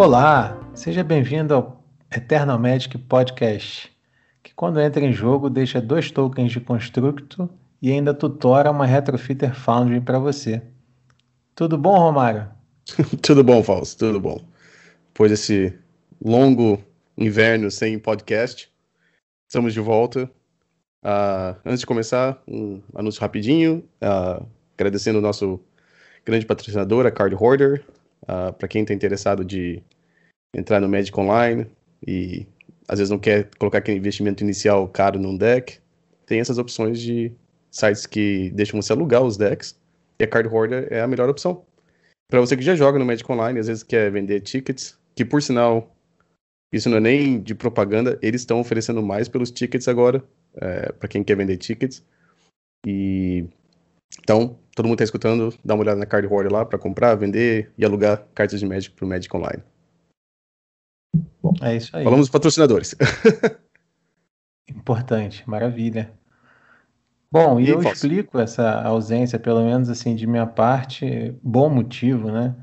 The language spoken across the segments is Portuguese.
Olá, seja bem-vindo ao Eternal Magic Podcast, que quando entra em jogo deixa dois tokens de constructo e ainda tutora uma Retrofitter Foundry para você. Tudo bom, Romário? tudo bom, Fausto, tudo bom. Depois desse longo inverno sem podcast, estamos de volta. Uh, antes de começar, um anúncio rapidinho, uh, agradecendo o nosso grande patrocinador, a Card Hoarder, uh, para quem está interessado de entrar no Magic Online e às vezes não quer colocar aquele investimento inicial caro num deck, tem essas opções de sites que deixam você alugar os decks e a Card Hoarder é a melhor opção. Para você que já joga no Magic Online, às vezes quer vender tickets, que por sinal, isso não é nem de propaganda, eles estão oferecendo mais pelos tickets agora, é, para quem quer vender tickets. E então, todo mundo está escutando, dá uma olhada na Card Hoarder lá para comprar, vender e alugar cartas de Magic para o Magic Online. Bom, é isso aí. Falamos dos patrocinadores. Importante, maravilha. Bom, e, e eu posso? explico essa ausência, pelo menos assim, de minha parte, bom motivo, né?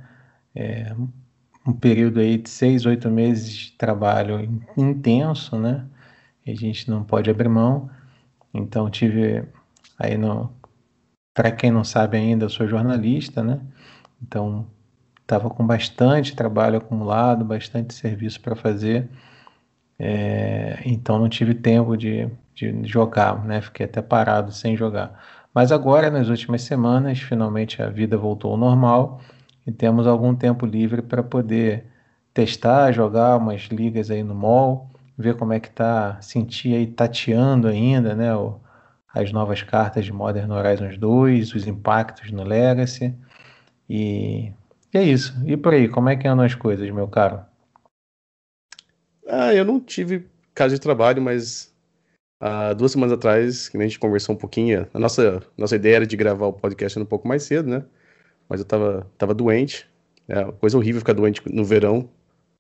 É um período aí de seis, oito meses de trabalho intenso, né? E a gente não pode abrir mão. Então tive aí no para quem não sabe ainda, eu sou jornalista, né? Então, estava com bastante trabalho acumulado, bastante serviço para fazer. É, então, não tive tempo de, de jogar, né? Fiquei até parado sem jogar. Mas agora, nas últimas semanas, finalmente a vida voltou ao normal e temos algum tempo livre para poder testar, jogar umas ligas aí no mall, ver como é que tá, sentir aí tateando ainda, né? O, as novas cartas de Modern Horizons 2, os impactos no Legacy. E, e é isso. E por aí, como é que andam as coisas, meu caro? Ah, eu não tive casa de trabalho, mas há duas semanas atrás, que a gente conversou um pouquinho, a nossa, nossa ideia era de gravar o podcast um pouco mais cedo, né? Mas eu tava, tava doente. É coisa horrível ficar doente no verão.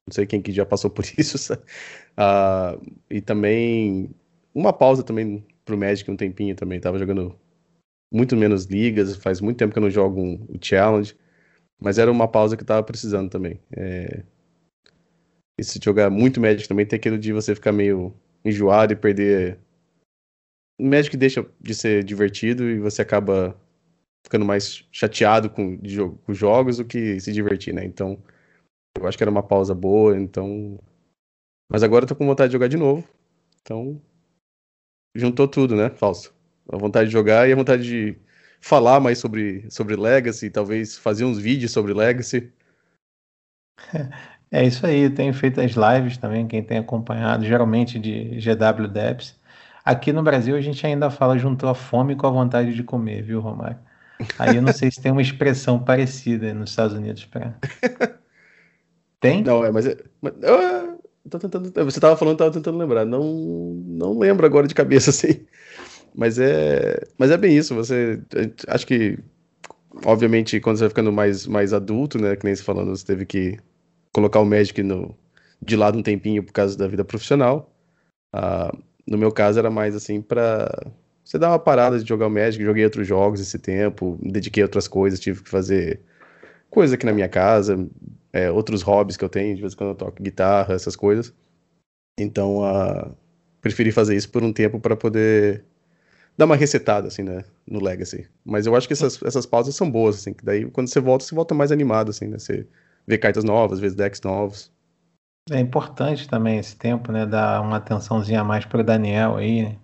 Não sei quem que já passou por isso. Uh, e também uma pausa também pro Magic um tempinho também. Tava jogando muito menos ligas, faz muito tempo que eu não jogo um, o Challenge. Mas era uma pausa que eu tava precisando também. É... E se jogar muito Magic também, tem aquilo de você ficar meio enjoado e perder. O Magic deixa de ser divertido e você acaba ficando mais chateado com, com jogos do que se divertir, né? Então, eu acho que era uma pausa boa, então. Mas agora eu tô com vontade de jogar de novo. Então, juntou tudo, né, Falso? A vontade de jogar e a vontade de falar mais sobre, sobre Legacy, talvez fazer uns vídeos sobre Legacy. É isso aí, eu tenho feito as lives também, quem tem acompanhado, geralmente de GW Debs. Aqui no Brasil a gente ainda fala juntou a fome com a vontade de comer, viu, Romário? Aí eu não sei se tem uma expressão parecida nos Estados Unidos para. Tem? Não, é, mas, é, mas Tô tentando, você estava falando, estava tentando lembrar. Não, não lembro agora de cabeça assim. Mas é, mas é bem isso. Você, acho que, obviamente, quando você vai ficando mais, mais adulto, né, que nem você falando, você teve que colocar o Magic no, de lado um tempinho por causa da vida profissional. Uh, no meu caso era mais assim para você dar uma parada de jogar o Magic. Joguei outros jogos esse tempo, me dediquei a outras coisas, tive que fazer coisa aqui na minha casa, é, outros hobbies que eu tenho, de vez em quando eu toco guitarra, essas coisas. Então, uh, preferi fazer isso por um tempo para poder dar uma resetada, assim, né, no Legacy. Mas eu acho que essas, essas pausas são boas, assim, que daí quando você volta, você volta mais animado, assim, né, você vê cartas novas, vê decks novos. É importante também esse tempo, né, dar uma atençãozinha a mais pro Daniel aí, né,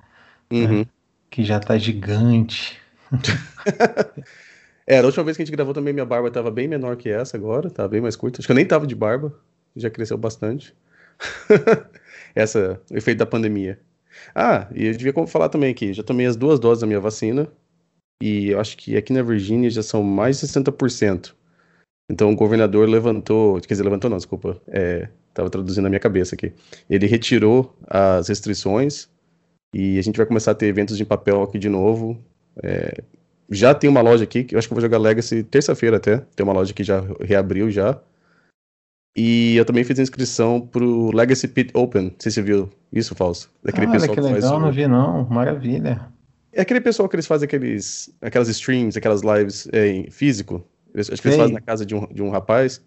uhum. que já tá gigante. É, da última vez que a gente gravou também minha barba estava bem menor que essa agora, tá bem mais curta. Acho que eu nem tava de barba, já cresceu bastante. essa, o efeito da pandemia. Ah, e eu devia falar também aqui, já tomei as duas doses da minha vacina, e eu acho que aqui na Virgínia já são mais de 60%. Então o governador levantou, quer dizer, levantou não, desculpa, é, tava traduzindo na minha cabeça aqui. Ele retirou as restrições e a gente vai começar a ter eventos de papel aqui de novo. É, já tem uma loja aqui, que eu acho que eu vou jogar Legacy terça-feira até. Tem uma loja que já reabriu já. E eu também fiz inscrição pro Legacy Pit Open. Não sei se você viu isso, Falso. Daquele ah, pessoal que, que legal, não vi não. Maravilha. É aquele pessoal que eles fazem aqueles, aquelas streams, aquelas lives é, em físico. Eles, acho que eles fazem na casa de um, de um rapaz.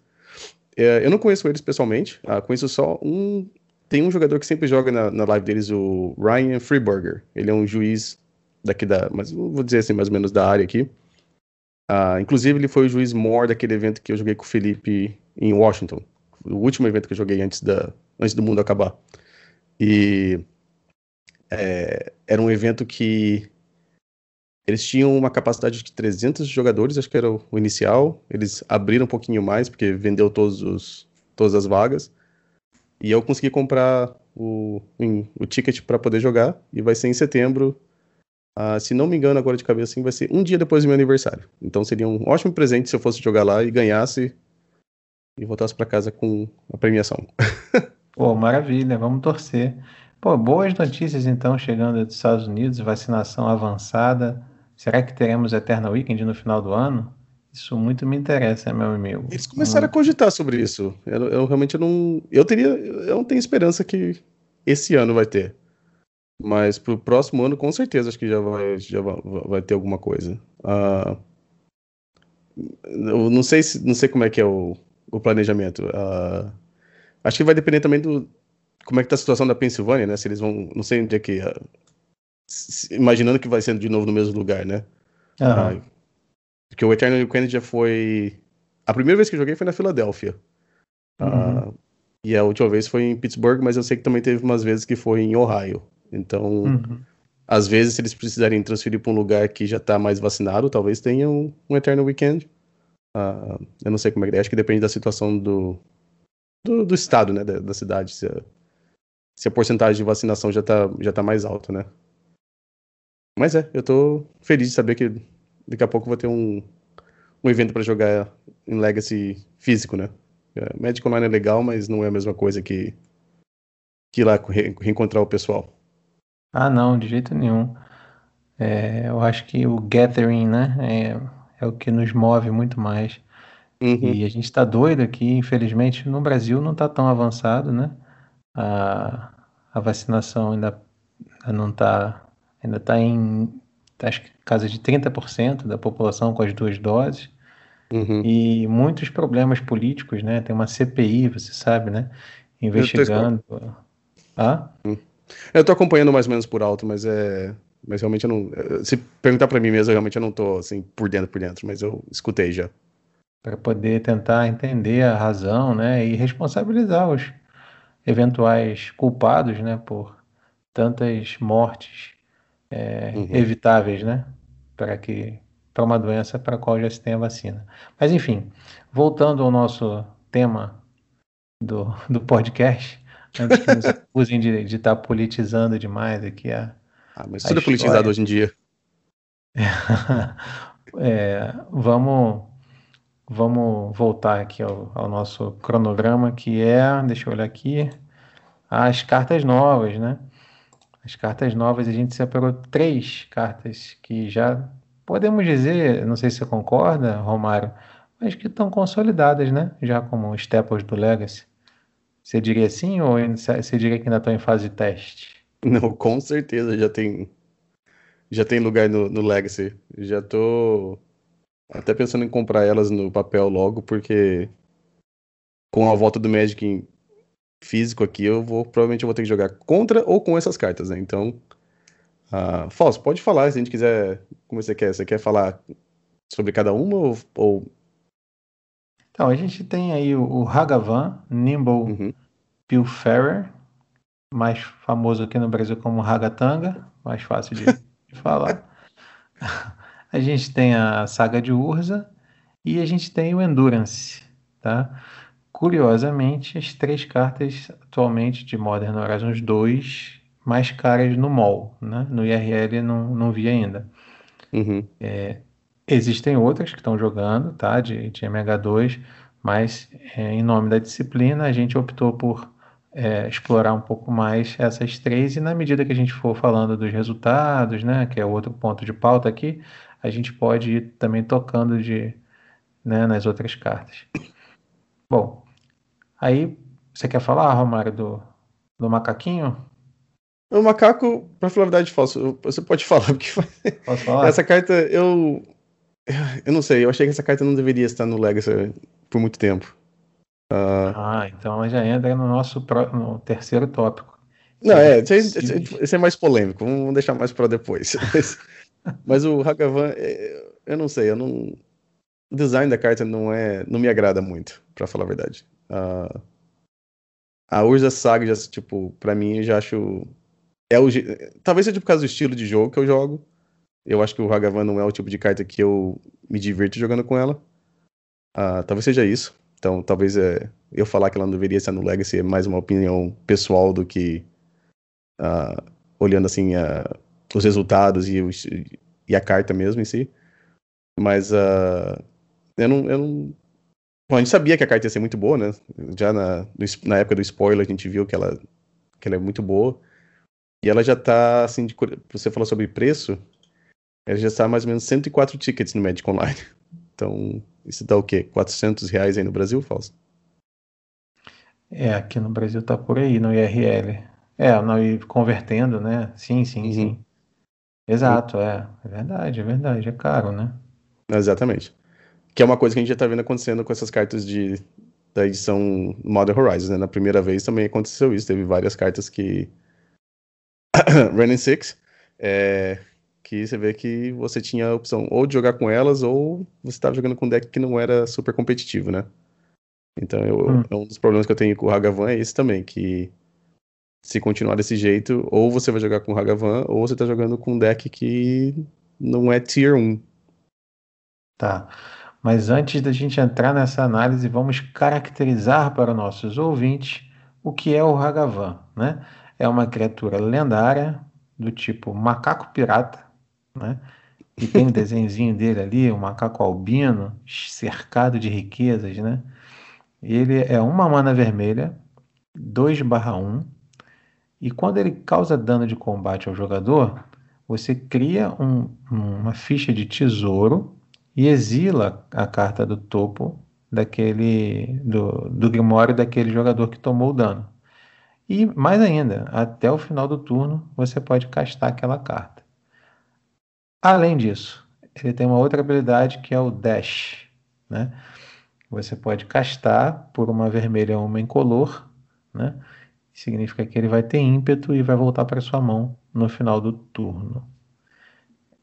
É, eu não conheço eles pessoalmente, ah, conheço só um. Tem um jogador que sempre joga na, na live deles, o Ryan Freeburger. Ele é um juiz daqui da. Mas vou dizer assim, mais ou menos da área aqui. Ah, inclusive, ele foi o juiz mor daquele evento que eu joguei com o Felipe em Washington. O último evento que eu joguei antes, da, antes do mundo acabar. E é, era um evento que eles tinham uma capacidade de 300 jogadores, acho que era o inicial. Eles abriram um pouquinho mais, porque vendeu todos os, todas as vagas. E eu consegui comprar o, o ticket para poder jogar. E vai ser em setembro. Uh, se não me engano, agora de cabeça, assim, vai ser um dia depois do meu aniversário. Então seria um ótimo presente se eu fosse jogar lá e ganhasse e voltasse para casa com a premiação. Pô, maravilha, vamos torcer. Pô, boas notícias então chegando dos Estados Unidos, vacinação avançada. Será que teremos Eternal Weekend no final do ano? Isso muito me interessa, meu amigo. Eles começaram a cogitar sobre isso. Eu, eu, realmente não. Eu teria. Eu não tenho esperança que esse ano vai ter. Mas pro próximo ano, com certeza, acho que já vai, já vai, vai ter alguma coisa. Uh, eu não sei, se, não sei como é que é o, o planejamento. Uh, acho que vai depender também do. Como é que tá a situação da Pensilvânia, né? Se eles vão. Não sei onde é que. Uh, imaginando que vai ser de novo no mesmo lugar, né? Uhum. porque o Eternal Weekend já foi. A primeira vez que eu joguei foi na Filadélfia. Uhum. Uh, e a última vez foi em Pittsburgh, mas eu sei que também teve umas vezes que foi em Ohio. Então, uhum. às vezes, se eles precisarem transferir para um lugar que já está mais vacinado, talvez tenham um, um Eternal Weekend. Uh, eu não sei como é que é. Acho que depende da situação do, do, do estado, né? Da, da cidade. Se a, se a porcentagem de vacinação já está já tá mais alta, né? Mas é, eu tô feliz de saber que daqui a pouco vou ter um, um evento para jogar em Legacy físico, né? É, Magic Online é legal, mas não é a mesma coisa que, que ir lá re reencontrar o pessoal. Ah, não, de jeito nenhum. É, eu acho que o gathering, né, é, é o que nos move muito mais. Uhum. E a gente está doido aqui, infelizmente, no Brasil não está tão avançado, né? A, a vacinação ainda não está ainda está em acho que casa de 30% da população com as duas doses. Uhum. E muitos problemas políticos, né? Tem uma CPI, você sabe, né? Investigando. Ah? Eu tô acompanhando mais ou menos por alto, mas é. Mas realmente eu não. Se perguntar para mim mesmo, eu realmente eu não tô assim por dentro por dentro, mas eu escutei já. Para poder tentar entender a razão, né? E responsabilizar os eventuais culpados, né? Por tantas mortes é, uhum. evitáveis, né? Para que para uma doença para a qual já se tem a vacina. Mas enfim, voltando ao nosso tema do, do podcast, antes que nos acusem de estar tá politizando demais aqui a. Ah, mas tudo é politizado hoje em dia. é, vamos, vamos voltar aqui ao, ao, nosso cronograma, que é, deixa eu olhar aqui, as cartas novas, né? As cartas novas, a gente separou três cartas que já podemos dizer, não sei se você concorda, Romário, mas que estão consolidadas, né? Já como staples do Legacy. Você diria sim ou você diria que ainda estão em fase de teste? Não, com certeza já tem já tem lugar no, no Legacy. Já tô até pensando em comprar elas no papel logo, porque com a volta do Magic em físico aqui, eu vou provavelmente eu vou ter que jogar contra ou com essas cartas, né? Então, uh, pode falar se a gente quiser, como você quer. Você quer falar sobre cada uma ou, ou... Então, a gente tem aí o, o Hagavan, Nimble uhum. Pilferer, mais famoso aqui no Brasil como Ragatanga, mais fácil de, de falar. a gente tem a Saga de Urza e a gente tem o Endurance, tá? Curiosamente, as três cartas atualmente de Modern Horizons 2 mais caras no mall, né? No IRL não, não vi ainda. Uhum. É, existem outras que estão jogando, tá? De, de MH2, mas é, em nome da disciplina a gente optou por é, explorar um pouco mais essas três e na medida que a gente for falando dos resultados, né? Que é outro ponto de pauta aqui, a gente pode ir também tocando de, né, nas outras cartas. Bom, Aí, você quer falar, Romário, do, do macaquinho? O macaco, pra falar a verdade, falso. Você pode falar, porque Posso falar? essa carta eu. Eu não sei, eu achei que essa carta não deveria estar no Legacy por muito tempo. Uh... Ah, então já entra no nosso pro... no terceiro tópico. Não, é, esse é mais polêmico, vamos deixar mais para depois. Mas, mas o Hagavan, é, eu não sei, eu não. O design da carta não é. não me agrada muito, para falar a verdade. Uh... A Urza Saga, já, tipo, pra mim, eu já acho. É o... Talvez seja por causa do estilo de jogo que eu jogo. Eu acho que o Hagavan não é o tipo de carta que eu me divirto jogando com ela. Uh, talvez seja isso. Então, talvez é, eu falar que ela não deveria estar no Legacy é mais uma opinião pessoal do que uh, olhando assim uh, os resultados e, os, e, a carta mesmo em si. Mas eu não, eu não Bom, a gente sabia que a carta ia ser muito boa, né? Já na, na época do spoiler a gente viu que ela, que ela é muito boa. E ela já tá, assim, de, você falou sobre preço, ela já está mais ou menos 104 tickets no Magic Online. Então, isso dá o quê? 400 reais aí no Brasil, Fausto? É, aqui no Brasil tá por aí, no IRL. É, não, e convertendo, né? Sim, sim, uhum. sim. Exato, é. É verdade, é verdade. É caro, né? Exatamente. Que é uma coisa que a gente já tá vendo acontecendo com essas cartas de, da edição Modern Horizons, né? Na primeira vez também aconteceu isso. Teve várias cartas que. Running Six. É, que você vê que você tinha a opção ou de jogar com elas ou você estava jogando com um deck que não era super competitivo, né? Então eu, hum. É um dos problemas que eu tenho com o Hagavan é esse também, que se continuar desse jeito, ou você vai jogar com o Hagavan, ou você está jogando com um deck que não é Tier 1. Tá. Mas antes da gente entrar nessa análise, vamos caracterizar para nossos ouvintes o que é o Hagavan. Né? É uma criatura lendária do tipo macaco pirata, né? e tem um desenhozinho dele ali, um macaco albino, cercado de riquezas. Né? Ele é uma mana vermelha, 2/1, e quando ele causa dano de combate ao jogador, você cria um, uma ficha de tesouro e exila a carta do topo daquele do, do Grimório daquele jogador que tomou o dano. E mais ainda, até o final do turno você pode castar aquela carta. Além disso, ele tem uma outra habilidade que é o Dash. Né? Você pode castar por uma vermelha ou uma incolor. Né? Significa que ele vai ter ímpeto e vai voltar para sua mão no final do turno.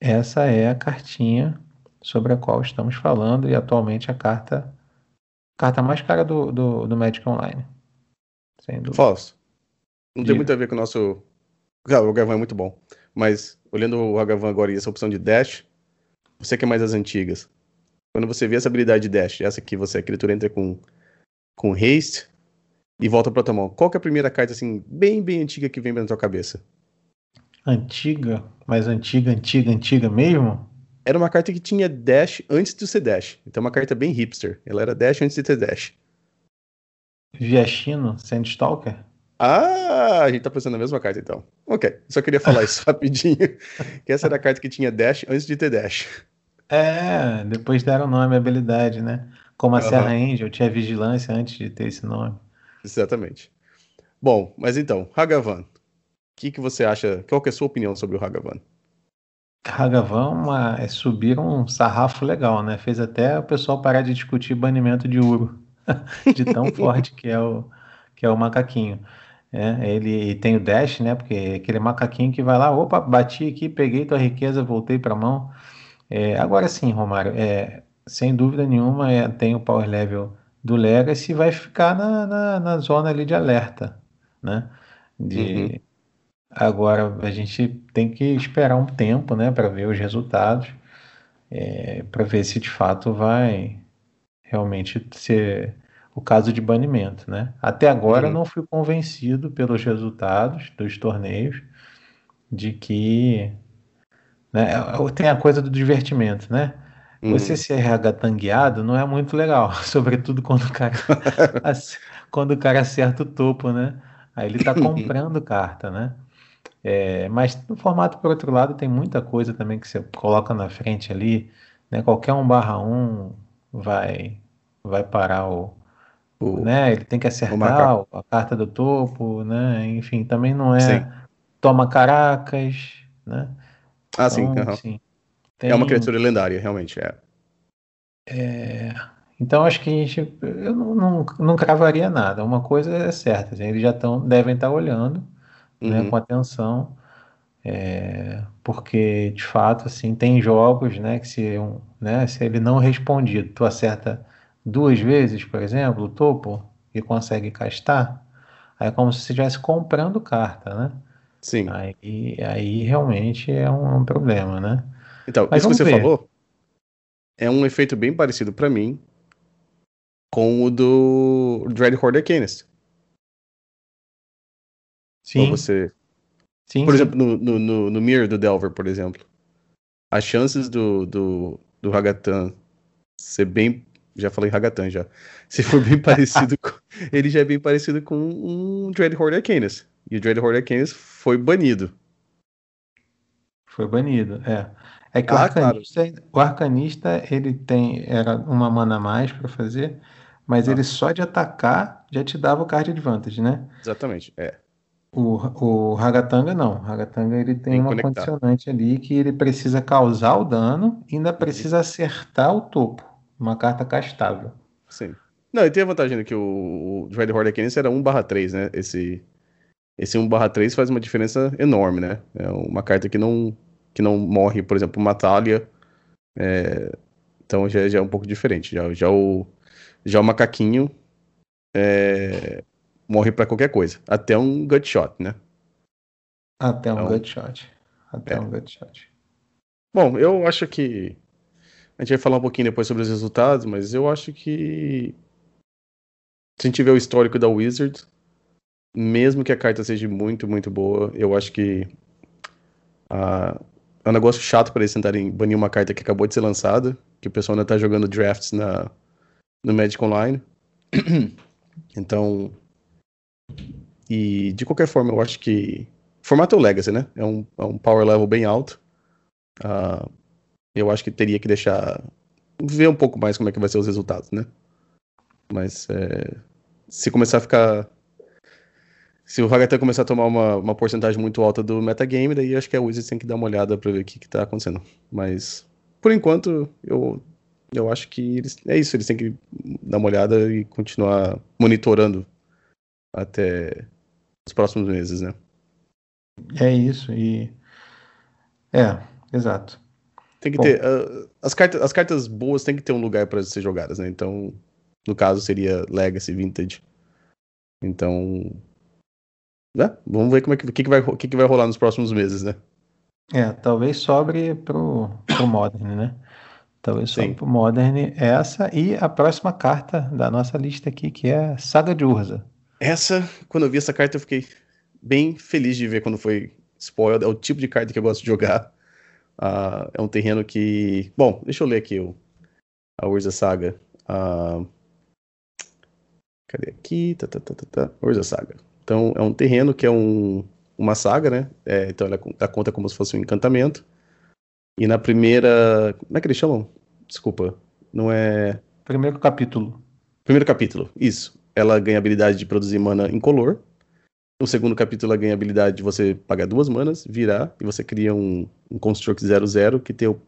Essa é a cartinha sobre a qual estamos falando e atualmente a carta carta mais cara do, do, do Magic Online. Sem dúvida. Falso. Não tem muito a ver com o nosso. O Hagavan é muito bom. Mas olhando o Hagavan agora e essa opção de dash, você que é mais as antigas. Quando você vê essa habilidade de dash, essa que você, a criatura entra com, com haste e volta pra tua mão. Qual que é a primeira carta, assim, bem, bem antiga que vem na tua cabeça? Antiga? Mais antiga, antiga, antiga mesmo? era uma carta que tinha dash antes de ser dash. Então uma carta bem hipster. Ela era dash antes de ter dash. Viashino, Sandstalker? Ah, a gente tá pensando na mesma carta então. Ok, só queria falar isso rapidinho. Que essa era a carta que tinha dash antes de ter dash. É, depois deram nome à habilidade, né? Como a uhum. Serra Angel tinha vigilância antes de ter esse nome. Exatamente. Bom, mas então, Hagavan. O que, que você acha? Qual que é a sua opinião sobre o Hagavan? Hagavan é subir um sarrafo legal, né? Fez até o pessoal parar de discutir banimento de Uro, de tão forte que é o, que é o macaquinho. É, ele tem o dash, né? Porque é aquele macaquinho que vai lá, opa, bati aqui, peguei tua riqueza, voltei para a mão. É, agora sim, Romário, é, sem dúvida nenhuma, é, tem o power level do Legacy vai ficar na, na, na zona ali de alerta, né? De, uhum Agora a gente tem que esperar um tempo, né, para ver os resultados, é, para ver se de fato vai realmente ser o caso de banimento, né? Até agora uhum. não fui convencido pelos resultados dos torneios de que né, tem a coisa do divertimento, né? Uhum. Você ser regatangueado não é muito legal, sobretudo quando o cara quando o cara acerta o topo, né? Aí ele está comprando carta, né? É, mas no formato, por outro lado, tem muita coisa também que você coloca na frente ali, né? Qualquer 1 barra 1 vai, vai parar o, o, né? Ele tem que acertar a carta do topo, né? Enfim, também não é sim. toma caracas, né? Ah, então, sim, uhum. sim. Tem, é uma criatura lendária, realmente, é. é. Então acho que a gente, eu não, não, não cravaria nada. Uma coisa é certa, assim, eles já estão, devem estar olhando, né, Uhum. com atenção, é, porque de fato, assim, tem jogos, né, que se, um, né, se ele não respondido, tu acerta duas vezes, por exemplo, o topo e consegue castar, aí é como se você estivesse comprando carta, né? Sim. Aí, aí realmente é um, é um problema, né? Então, Mas isso que você ver. falou é um efeito bem parecido pra mim com o do Dread Horde Arcanist. Ou Sim, você, sim, por sim. exemplo, no, no, no, no Mirror do Delver, por exemplo, as chances do, do, do Hagatan ser bem. Já falei Hagatan já. Se for bem parecido com. Ele já é bem parecido com um Dread Horde Arcanist. E o Dread Horde Arcanist foi banido. Foi banido, é. É que o Ah, claro. arcanista, o arcanista ele tem era uma mana a mais para fazer, mas Ah. ele só de atacar já te dava o card advantage, né? Exatamente. É. O, o Ragatanga não. O Ragatanga ele tem Tem uma conectar. condicionante ali que ele precisa causar o dano e ainda Uhum. precisa acertar o topo. Uma carta castável. Sim. Não, e tem a vantagem de que o, o Dread Horde Arcanist era 1/3, né? Esse, esse 1/3 faz uma diferença enorme, né? É uma carta que não, que não morre, por exemplo, uma Thalia. é, então já, já é um pouco diferente. Já, já, o, já o macaquinho é, morre pra qualquer coisa. Até um gut shot, né? Até um Então, gut shot. Até é. um gut shot. Bom, eu acho que. A gente vai falar um pouquinho depois sobre os resultados, mas eu acho que. Se a gente ver o histórico da Wizard, mesmo que a carta seja muito, muito boa, eu acho que. ah, é um negócio chato para eles tentarem banir uma carta que acabou de ser lançada, que o pessoal ainda tá jogando drafts na, no Magic Online. Então. E de qualquer forma, eu acho que. Formato é o Legacy, né? É um, é um power level bem alto. Ah, eu acho que teria que deixar. ver um pouco mais como é que vai ser os resultados, né? Mas é, se começar a ficar. Se o Hagatan começar a tomar uma, uma porcentagem muito alta do metagame, daí acho que a Wizards tem que dar uma olhada pra ver o que, que tá acontecendo. Mas, por enquanto, eu, eu acho que eles, é isso, eles têm que dar uma olhada e continuar monitorando até os próximos meses, né? É isso. E. É, exato. Tem que Bom. ter. ah, as, cartas, as cartas boas têm que ter um lugar para ser jogadas, né? Então, no caso, seria Legacy, Vintage. Então. Né? Vamos ver como é que, o que, que, vai, que, que vai rolar nos próximos meses, né? É, talvez sobre pro, pro Modern, né? Talvez sobre Sim. pro Modern essa e a próxima carta da nossa lista aqui, que é Saga de Urza. Essa, quando eu vi essa carta, eu fiquei bem feliz de ver quando foi spoiled. É o tipo de carta que eu gosto de jogar. Ah, é um terreno que. Bom, deixa eu ler aqui o, a Urza Saga. Ah, cadê aqui? Tá, tá, tá, tá, tá. Urza Saga. Então, é um terreno que é um, uma saga, né? É, então, ela, ela conta como se fosse um encantamento. E na primeira. Como é que eles chamam? Desculpa. Não é. Primeiro capítulo. Primeiro capítulo, isso. Ela ganha a habilidade de produzir mana incolor. No segundo capítulo, ela ganha a habilidade de você pagar duas manas, virar, e você cria um, um Construct 00 que tem o-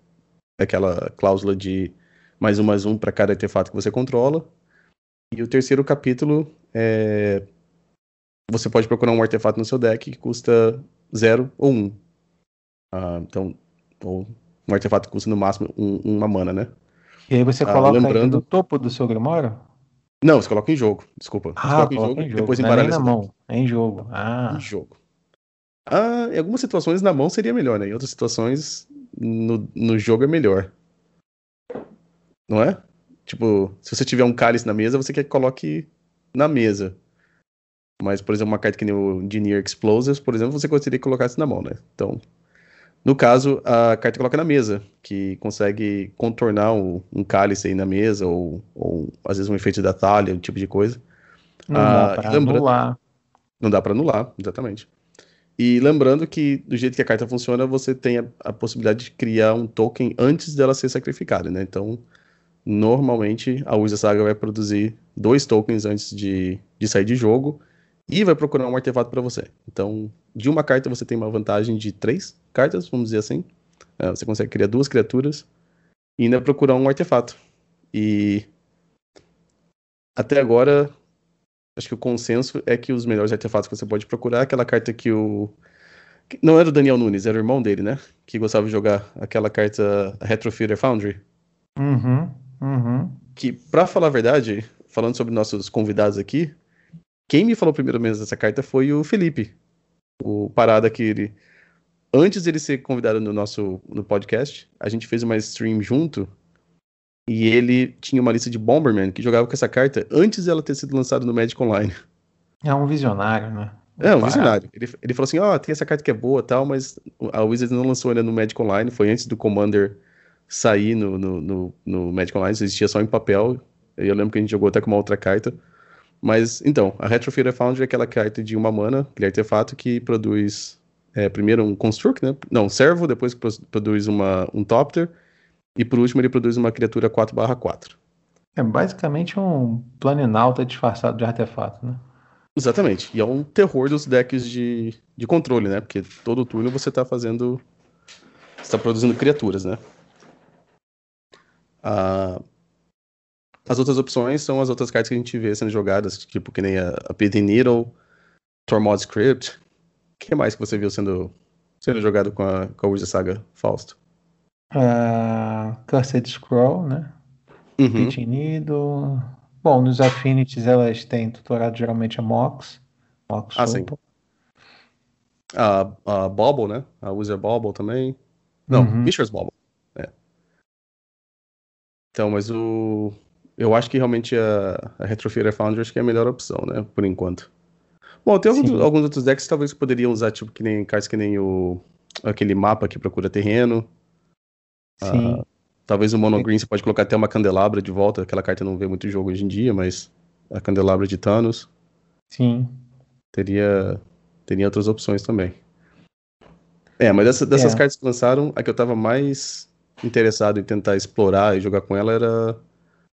aquela cláusula de mais um, mais um para cada artefato que você controla. E o terceiro capítulo é. Você pode procurar um artefato no seu deck que custa 0 ou 1. Um. Ah, então, ou um artefato que custa no máximo um- uma mana, né? E aí você Ah, coloca ele lembrando- no topo do seu Grimório? Não, você coloca em jogo, desculpa. Você Ah, coloca em jogo, em jogo. depois é embaralha na seu deck. mão, é em jogo. Ah, em jogo. Ah, em algumas situações na mão seria melhor, né? Em outras situações no, no jogo é melhor. Não é? Tipo, se você tiver um cálice na mesa, você quer que coloque na mesa. Mas, por exemplo, uma carta que nem o Engineer Explosives, por exemplo, você gostaria que colocasse na mão, né? Então, no caso, a carta coloca na mesa, que consegue contornar um, um cálice aí na mesa, ou, ou às vezes um efeito da talha, um tipo de coisa. não Ah, dá pra lembrando- anular. Não dá pra anular, exatamente. E lembrando que, do jeito que a carta funciona, você tem a, a possibilidade de criar um token antes dela ser sacrificada, né? Então, normalmente, a Urza Saga vai produzir dois tokens antes de, de sair de jogo e vai procurar um artefato pra você. Então, de uma carta você tem uma vantagem de três cartas, vamos dizer assim. É, você consegue criar duas criaturas e ainda procurar um artefato. E até agora, acho que o consenso é que os melhores artefatos que você pode procurar, aquela carta que o. Não era o Daniel Nunes, era o irmão dele, né? Que gostava de jogar aquela carta Retrofitter Foundry. Uhum, uhum. Que, pra falar a verdade, falando sobre nossos convidados aqui, quem me falou primeiro mesmo dessa carta foi o Felipe. O Parada que ele. Antes dele ser convidado no nosso no podcast, a gente fez uma stream junto e ele tinha uma lista de Bomberman que jogava com essa carta antes dela ter sido lançada no Magic Online. É um visionário, né? É, um visionário. Ele, ele falou assim: ó, oh, tem essa carta que é boa tal, mas a Wizards não lançou ainda no Magic Online, foi antes do Commander sair no, no, no, no Magic Online, existia só em papel. Eu lembro que a gente jogou até com uma outra carta. Mas, então, a Retrofeeder Foundry é aquela carta de uma mana, aquele artefato que produz é, primeiro um Construct, né? Não, um servo, depois produz uma, um Topter, e por último, ele produz uma criatura 4/4. É basicamente um planinalta disfarçado de artefato, né? Exatamente. E é um terror dos decks de, de controle, né? Porque todo turno você está fazendo. Você está produzindo criaturas, né? Ah, as outras opções são as outras cartas que a gente vê sendo jogadas, tipo que nem a, a Pity Needle, Tormod Script. O que mais que você viu sendo, sendo jogado com a, com a Wizard Saga Fausto? Uh, Cursed Scroll, né? Uhum. Pitinido. Bom, nos Affinities elas têm tutorado geralmente a Mox. Mox ah, sim. A, a Bobble, né? A Wizard Bobble também. Não, uhum. Fisher's Bobble. É. Então, mas o. Eu acho que realmente a, a Retrofeeder Foundry acho que é a melhor opção, né? Por enquanto. Bom, tem alguns, alguns, outros decks que talvez poderiam usar, tipo, que nem cartas que nem o. aquele mapa que procura terreno. Sim. Uh, talvez o Mono Green você pode colocar até uma candelabra de volta. Aquela carta não vê muito jogo hoje em dia, mas a candelabra de Thanos. Sim. Teria, teria outras opções também. É, mas dessa, dessas é. cartas que lançaram, a que eu tava mais interessado em tentar explorar e jogar com ela era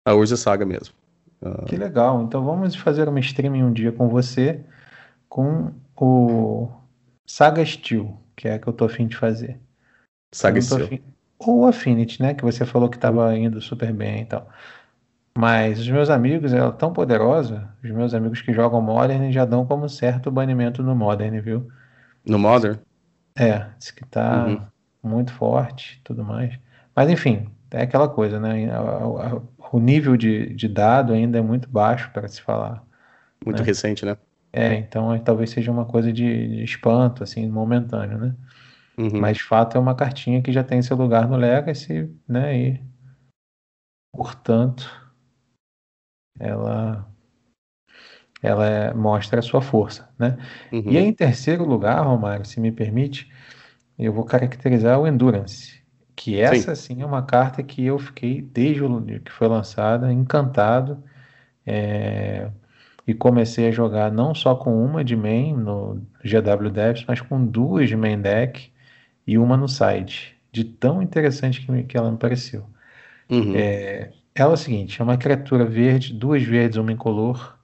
a Urza Saga mesmo. Uh... Que legal. Então vamos fazer uma streaming um dia com você com o Saga Steel, que é a que eu tô afim de fazer. Saga Steel. Afim... Ou o Affinity, né? Que você falou que estava indo super bem e tal. Mas os meus amigos, ela é tão poderosa, os meus amigos que jogam Modern já dão como certo o banimento no Modern, viu? No Modern? É, diz que tá uhum. muito forte tudo mais. Mas enfim, é aquela coisa, né? O nível de, de dado ainda é muito baixo para se falar. Muito né? recente, né? É, então talvez seja uma coisa de, de espanto, assim, momentâneo, né? Uhum. Mas de fato é uma cartinha que já tem seu lugar no Legacy, né? E portanto ela ela é, mostra a sua força, né? Uhum. E em terceiro lugar, Romário, se me permite, eu vou caracterizar o Endurance, que essa sim, sim é uma carta que eu fiquei desde o que foi lançada encantado é, e comecei a jogar não só com uma de main no GW Devs, mas com duas de main deck e uma no side, de tão interessante que, me, que ela me pareceu. Uhum. É, ela é o seguinte, é uma criatura verde, duas verdes, uma incolor.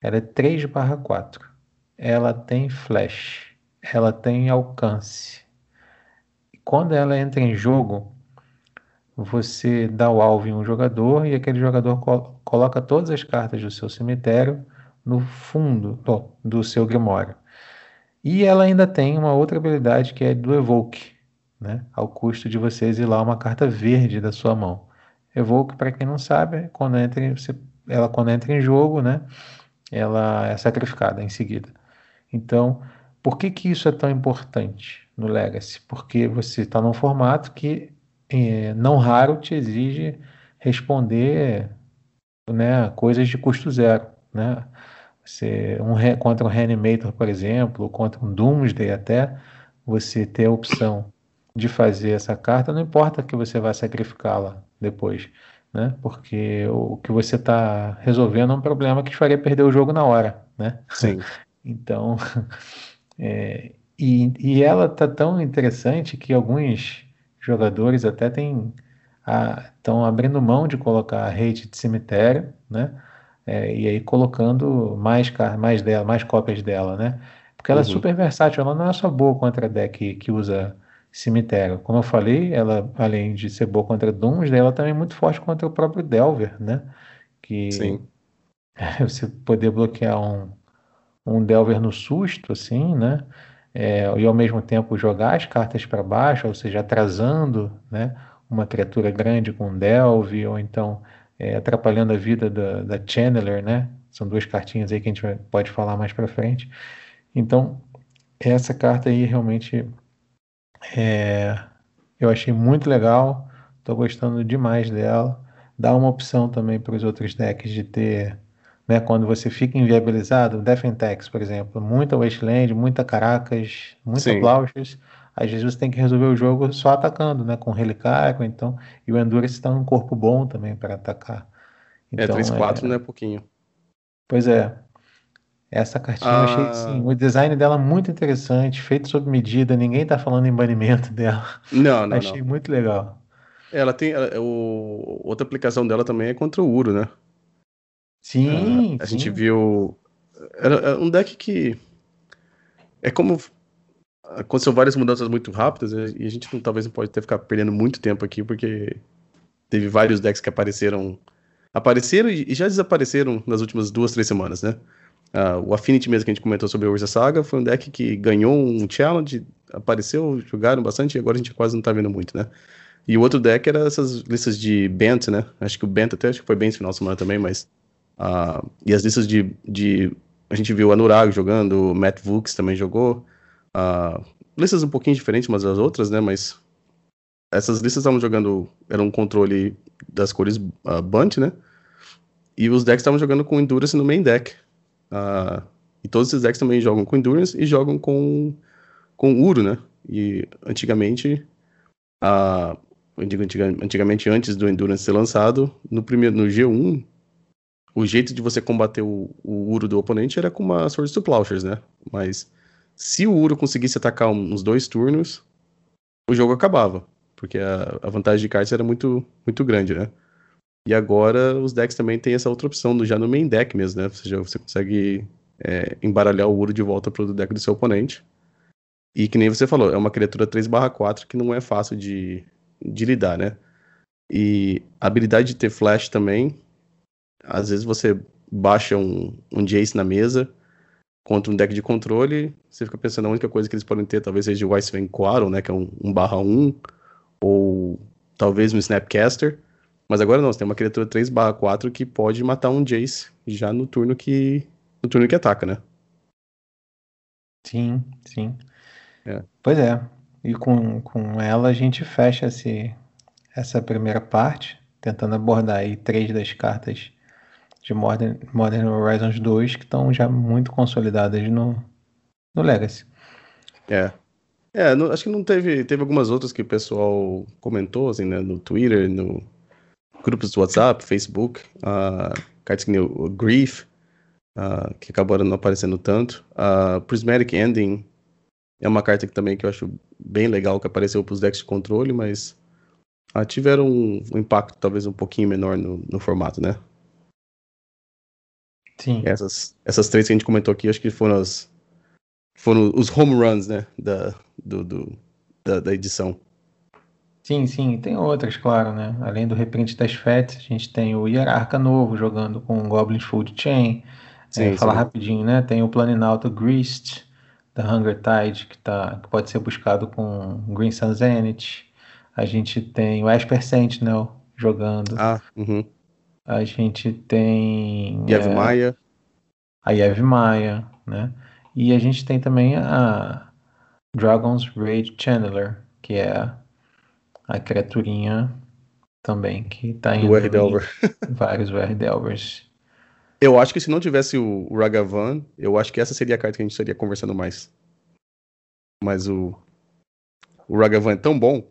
Ela é 3 barra 4. Ela tem flash. Ela tem alcance. Quando ela entra em jogo, você dá o alvo em um jogador e aquele jogador col coloca todas as cartas do seu cemitério no fundo do seu grimório. E ela ainda tem uma outra habilidade que é do Evoke, né? ao custo de você exilar uma carta verde da sua mão. Evoke, para quem não sabe, quando entra em, você, ela quando entra em jogo, né? ela é sacrificada em seguida. Então, por que, que isso é tão importante no Legacy? Porque você está num formato que é, não raro te exige responder né, coisas de custo zero. Né? Você, um, contra um Reanimator, por exemplo, ou contra um Doomsday até, você ter a opção de fazer essa carta, não importa que você vá sacrificá-la depois, né? Porque o que você está resolvendo é um problema que te faria perder o jogo na hora, né? Sim. então, é, e, e ela tá tão interessante que alguns jogadores até têm estão abrindo mão de colocar a rede de cemitério, né? é, e aí colocando mais, mais dela, mais cópias dela, né? Porque ela é uhum. é super versátil, ela não é só boa contra deck que usa cemitério. Como eu falei, ela, além de ser boa contra Doomsday, ela também é muito forte contra o próprio Delver, né? Que Sim. você poder bloquear um, um Delver no susto, assim, né? É, e ao mesmo tempo jogar as cartas para baixo, ou seja, atrasando, né? Uma criatura grande com Delve, ou então é, atrapalhando a vida da, da Channeler, né? São duas cartinhas aí que a gente pode falar mais para frente. Então, essa carta aí realmente é, eu achei muito legal, estou gostando demais dela. Dá uma opção também para os outros decks de ter, né, quando você fica inviabilizado, Defentex, por exemplo, muita Wasteland, muita Caracas, muita Plauchers, às vezes você tem que resolver o jogo só atacando, né, com Relicário, então, e o Endurance está um corpo bom também para atacar. É, então, é, 3-4 é... não é pouquinho. Pois é, essa cartinha ah... eu achei sim, o design dela muito interessante, feito sob medida, ninguém tá falando em banimento dela. Não, não. achei não. muito legal. Ela tem. O, outra aplicação dela também é contra o Uro, né? Sim. Ah, a sim. gente viu. Era um deck que. É como. Aconteceu várias mudanças muito rápidas e a gente não, talvez não pode ter ficar perdendo muito tempo aqui, porque teve vários decks que apareceram. Apareceram e já desapareceram nas últimas duas, três semanas, né? Uh, o Affinity mesmo que a gente comentou sobre a Urza Saga foi um deck que ganhou um challenge, apareceu, jogaram bastante e agora a gente quase não tá vendo muito, né? E o outro deck era essas listas de Bent, né? Acho que o Bent até acho que foi bem esse final de semana também, mas. Uh, e as listas de, de. A gente viu Anurag jogando, Matt Vooks também jogou. Uh, listas um pouquinho diferentes umas das outras, né? Mas. Essas listas estavam jogando. Era um controle das cores uh, Bunt, né? E os decks estavam jogando com Endurance no main deck. Uh, e todos esses decks também jogam com Endurance e jogam com, com Uro, né? E antigamente, uh, antigamente antes do Endurance ser lançado, no primeiro no G1, o jeito de você combater o, o Uro do oponente era com uma Swords to Plowshares, né? Mas se o Uro conseguisse atacar uns dois turnos, o jogo acabava, porque a, a vantagem de cartas era muito, muito grande, né? E agora os decks também têm essa outra opção, do, já no main deck mesmo, né? Ou seja, você consegue é, embaralhar o Uro de volta para o deck do seu oponente. E que nem você falou, é uma criatura 3/4 que não é fácil de, de lidar, né? E a habilidade de ter flash também, às vezes você baixa um, um Jace na mesa contra um deck de controle, você fica pensando a única coisa que eles podem ter talvez seja o Icewind Quarrel, né? Que é um, um barra 1, ou talvez um Snapcaster. Mas agora não, você tem uma criatura 3/4 que pode matar um Jace já no turno que. no turno que ataca, né? Sim, sim. É. Pois é. E com, com ela a gente fecha esse, essa primeira parte, tentando abordar aí três das cartas de Modern, Modern Horizons 2 que estão já muito consolidadas no, no Legacy. É. É, acho que não teve. Teve algumas outras que o pessoal comentou, assim, né? No Twitter, no, grupos do WhatsApp, Facebook, uh, cartas que nem o Grief, uh, que acabaram não aparecendo tanto. Uh, Prismatic Ending é uma carta que também que eu acho bem legal, que apareceu para os decks de controle, mas uh, tiveram um, um, impacto talvez um pouquinho menor no, no formato, né? Sim. Essas, essas três que a gente comentou aqui, acho que foram as foram os home runs, né, da, do, do da, da edição. Sim, sim, tem outras, claro, né? Além do reprint das FETs, a gente tem o Hierarca novo jogando com o Goblin Food Chain. Sim, é, falar rapidinho, né? Tem o Planinauta Grist, da Hunger Tide, que, tá, que pode ser buscado com Green Sun Zenith. A gente tem o Esper Sentinel jogando. Ah, uhum. A gente tem. Yev é, Maia. A Yev Maia, né? E a gente tem também a Dragon's Rage Channeler, que é a criaturinha também, que tá indo o Delver. vários R Delvers. Eu acho que se não tivesse o Ragavan, eu acho que essa seria a carta que a gente estaria conversando mais. Mas o, o Ragavan é tão bom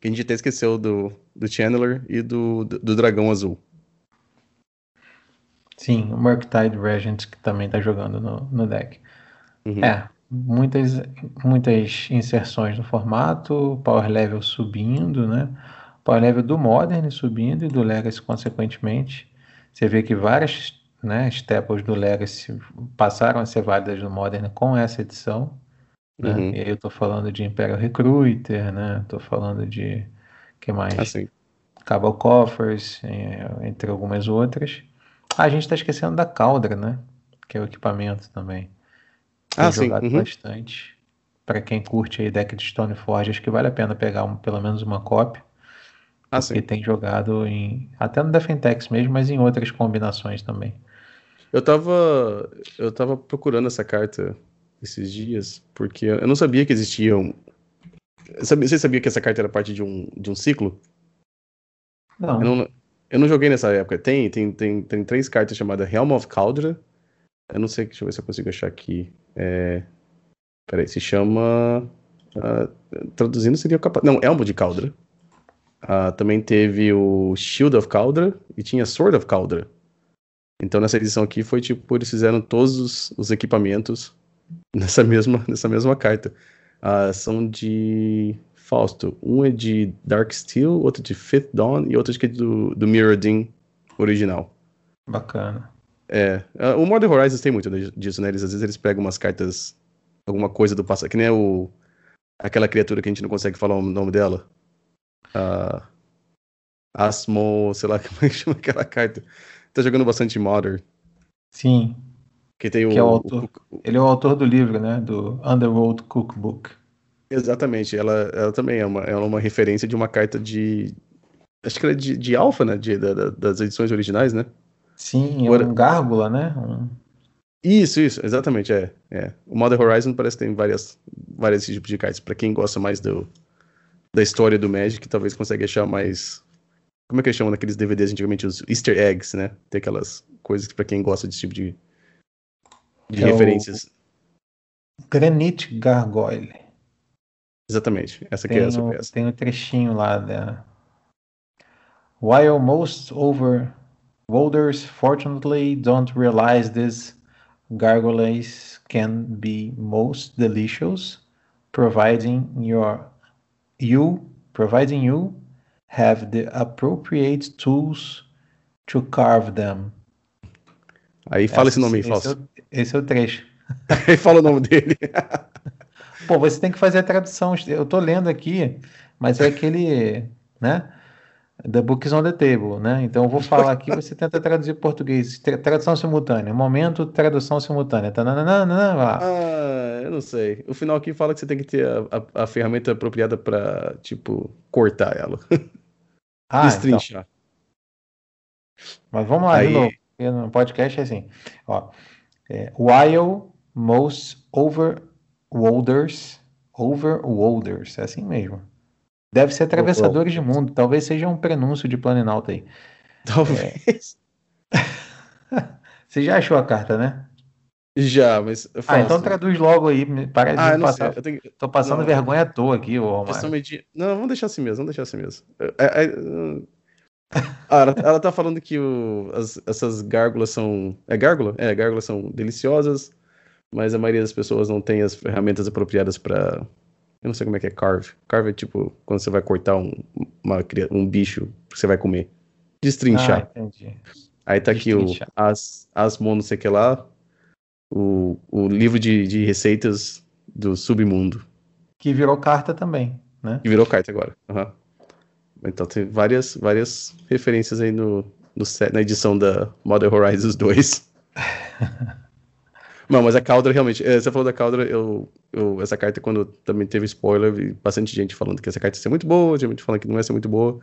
que a gente até esqueceu do, do Channeler e do, do, do Dragão Azul. Sim, o Murktide Regent que também tá jogando no, no deck. Uhum. É, muitas, muitas inserções no formato, power level subindo, né? Power level do Modern subindo e do Legacy consequentemente. Você vê que várias né, staples do Legacy passaram a ser válidas no Modern com essa edição. Né? Uhum. E aí eu tô falando de Imperial Recruiter, né? Tô falando de que mais? Assim. Cabal Coffers, entre algumas outras. Ah, a gente está esquecendo da Caldra, né? Que é o equipamento também. Tem ah, jogado sim. Uhum. bastante. Para quem curte aí deck de Stoneforge, acho que vale a pena pegar um, pelo menos uma cópia. Ah, sim. tem jogado em. Até no Defentex mesmo, mas em outras combinações também. Eu tava. Eu tava procurando essa carta esses dias, porque eu não sabia que existiam. Você sabia que essa carta era parte de um, de um ciclo? Não. Eu, não. Eu não joguei nessa época. Tem, tem, tem, tem três cartas chamadas Helm of Caldra. Eu não sei, deixa eu ver se eu consigo achar aqui. É... Peraí, se chama. Uh, traduzindo seria o capa... Não, Elmo de Caldra. Uh, também teve o Shield of Caldra e tinha Sword of Caldra. Então nessa edição aqui foi tipo, eles fizeram todos os, os equipamentos nessa mesma, nessa mesma carta. Uh, são de Fausto. Um é de Dark Steel, outro de Fifth Dawn e outro acho que é do, do Mirrodin original. Bacana. É. Uh, o Modern Horizons tem muito disso, né? Eles, às vezes eles pegam umas cartas, alguma coisa do passado, que nem o. Aquela criatura que a gente não consegue falar o nome dela. Uh, Asmo, sei lá como é que chama aquela carta. Tá jogando bastante Modern. Sim. Que tem o, que é o autor, o, ele é o autor do livro, né? Do Underworld Cookbook. Exatamente. Ela, ela também é uma, é uma referência de uma carta de. Acho que ela é de, de alfa, né? De, da, das edições originais, né? Sim, é um gárgula, né? Um... Isso, isso, exatamente, é, é. O Modern Horizon parece que tem várias, vários tipos de cartas. Para quem gosta mais do, da história do Magic, talvez consiga achar mais. Como é que eles chamam naqueles DVDs antigamente? Os Easter eggs, né? Tem aquelas coisas para quem gosta desse tipo de, de é referências. Granite Gargoyle. Exatamente, essa aqui é essa peça. Tem um trechinho lá da. While most over Wolders fortunately don't realize these gargoyles can be most delicious, providing your you providing you have the appropriate tools to carve them. Aí fala esse, esse nome aí, Fausto. Esse, esse é o trecho. Aí fala o nome dele. Pô, você tem que fazer a tradução. Eu tô lendo aqui, mas é aquele, né? The book is on the table, né? Então eu vou falar aqui, você tenta traduzir português, tradução simultânea, momento, tradução simultânea. ah, eu não sei. O final aqui fala que você tem que ter a, a, a ferramenta apropriada para tipo cortar ela. Ah, Destrinchar. Então. Mas vamos lá Aí... de novo. No podcast é assim, ó. É, while most over Wolders, over Wolders, é assim mesmo. Deve ser atravessadores de mundo. Talvez seja um prenúncio de Planinalta aí. Talvez. É... Você já achou a carta, né? Já, mas. Eu ah, então traduz logo aí. Para de ah, passar. Sei, tenho... Tô passando não, vergonha à toa aqui, ô Medir... Não, vamos deixar assim mesmo, vamos deixar assim mesmo. É, é... Ah, ela, ela tá falando que o, as, essas gárgulas são. É gárgula? É, gárgulas são deliciosas, mas a maioria das pessoas não tem as ferramentas apropriadas para eu não sei como é que é carve. Carve é tipo quando você vai cortar um, uma, um bicho que você vai comer. Destrinchar. Ah, entendi. Aí tá aqui o as, Asmo não sei o que lá. O, o livro de, de receitas do submundo. Que virou carta também, né? Que virou carta agora. Uhum. Então tem várias, várias referências aí no, no na edição da Modern Horizons 2. Não, mas a Caldra realmente. É, você falou da Caldra, eu, eu, essa carta, quando também teve spoiler, bastante gente falando que essa carta ia ser muito boa, gente falando que não ia ser muito boa.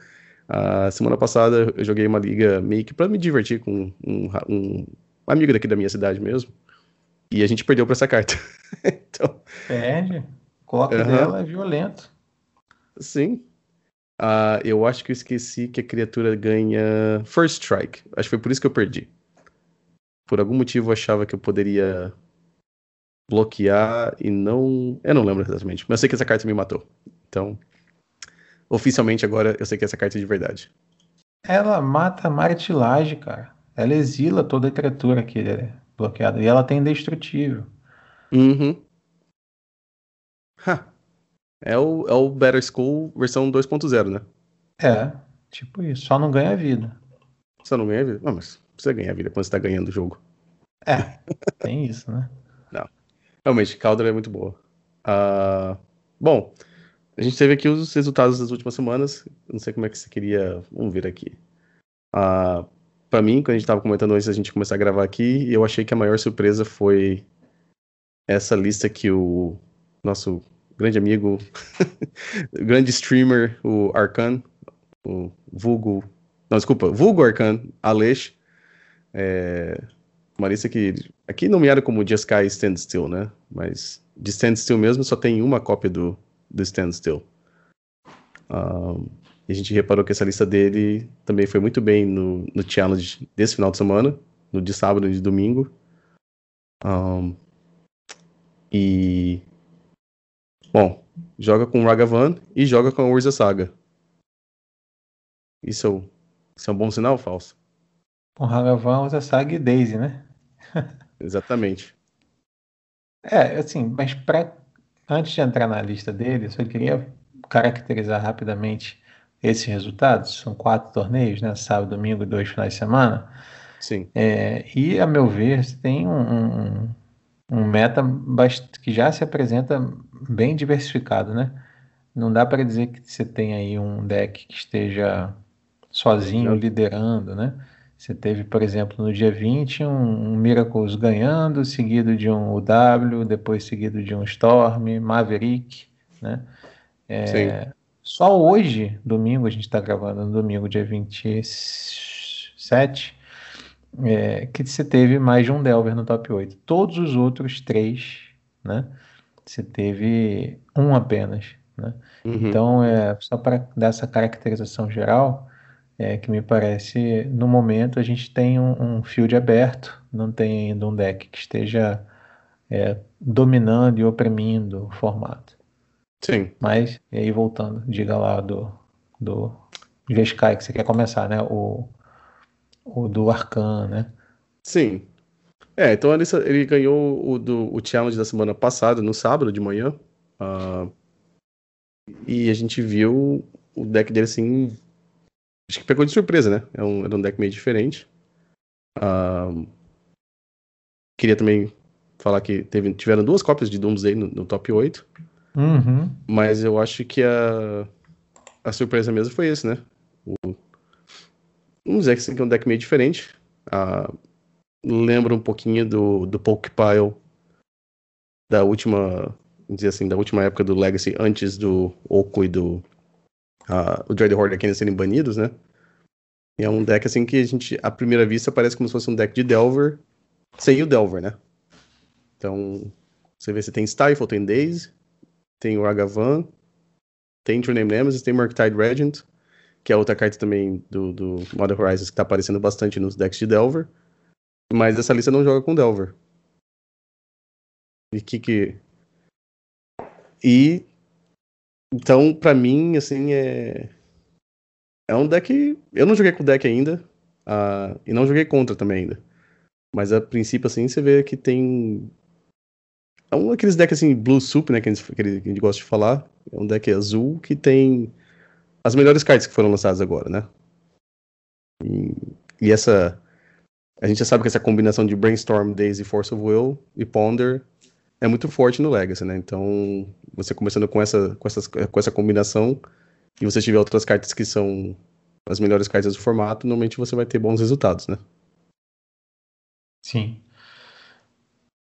A semana passada eu joguei uma liga meio que pra me divertir com um, um, amigo daqui da minha cidade mesmo. E a gente perdeu pra essa carta. então... Perde. Coloca uhum. dela é violento. Sim. Uh, eu acho que eu esqueci que a criatura ganha First Strike. Acho que foi por isso que eu perdi por algum motivo eu achava que eu poderia bloquear e não. Eu não lembro exatamente, mas eu sei que essa carta me matou. Então, oficialmente agora eu sei que essa carta é de verdade. Ela mata a martilagem, cara. Ela exila toda a criatura que é bloqueada. E ela tem indestrutível. Uhum. Ha. É o, é o Better School versão 2.0, né? É, tipo isso. Só não ganha vida. Só não ganha vida? Não, mas precisa ganhar vida quando você tá ganhando o jogo. É, tem isso, né? Realmente, Caldera é muito boa. Uh, bom, a gente teve aqui os resultados das últimas semanas. Não sei como é que você queria. Vamos ver aqui. Uh, para mim, quando a gente tava comentando antes da gente começar a gravar aqui, eu achei que a maior surpresa foi essa lista que o nosso grande amigo, grande streamer, o Arcan, o vulgo, não, desculpa, vulgo Arcan, Aleix, é, uma lista que aqui nomeada como Just Sky Stand Still, né? Mas de Stand Still mesmo só tem uma cópia do, do Stand Still. Um, e a gente reparou que essa lista dele também foi muito bem no, no challenge desse final de semana, no de sábado e de domingo. Um, e. Bom, joga com Ragavan e joga com a Urza Saga. Isso, é isso é um bom sinal ou falso? Com Ragavan, Urza Saga e Daisy, né? Exatamente. É, assim, mas pra, antes de entrar na lista dele, eu só queria caracterizar rapidamente esses resultados. São quatro torneios, né? Sábado, domingo e dois finais de semana. Sim. É, e, a meu ver, tem um, um, um meta que já se apresenta bem diversificado, né? Não dá para dizer que você tem aí um deck que esteja sozinho liderando, né? Você teve, por exemplo, no dia 20, um, um Miracles ganhando, seguido de um UW, depois seguido de um Storm, Maverick, né? É, Sim. Só hoje, domingo, a gente está gravando no domingo, dia 27, é, que você teve mais de um Delver no top 8. Todos os outros três, né? Você teve um apenas. Né? Uhum. Então, é, só para dar essa caracterização geral, é, que me parece, no momento, a gente tem um, um field aberto, não tem ainda um deck que esteja é, dominando e oprimindo o formato. Sim. Mas, e aí voltando, diga lá do, do Jeskai que você quer começar, né? O, o do Arcan, né? Sim. É, então ele, ele ganhou o, do, o challenge da semana passada, no sábado de manhã. Uh, e a gente viu o deck dele assim. Acho que pegou de surpresa, né? É um, era um deck meio diferente. Uh, queria também falar que teve, tiveram duas cópias de Doomsday no, no top 8. Uhum. Mas eu acho que a, a surpresa mesmo foi esse, né? O, vamos dizer que é um deck meio diferente. Ah, lembra um pouquinho do, do Pokepile da última, dizer assim, da última época do Legacy, antes do Oco e do uh, o Dread Horde aqui serem banidos, né? E é um deck assim que a gente, à primeira vista, parece como se fosse um deck de Delver, sem o Delver, né? Então, você vê se tem Stifle, tem Daze, tem o Agavan, tem True Name Nemesis, tem Murktide Regent, que é outra carta também do, do Modern Horizons que tá aparecendo bastante nos decks de Delver. Mas essa lista não joga com Delver. E que que... E... Então, pra mim, assim, é... É um deck... Eu não joguei com deck ainda. Uh, e não joguei contra também ainda. Mas a princípio, assim, você vê que tem é um daqueles decks assim, Blue Soup, né, que a, gente, que a gente gosta de falar. É um deck azul que tem as melhores cartas que foram lançadas agora, né? E, e, essa. A gente já sabe que essa combinação de Brainstorm, Daisy, Force of Will e Ponder é muito forte no Legacy, né? Então, você começando com essa, com, essas, com essa combinação e você tiver outras cartas que são as melhores cartas do formato, normalmente você vai ter bons resultados, né? Sim.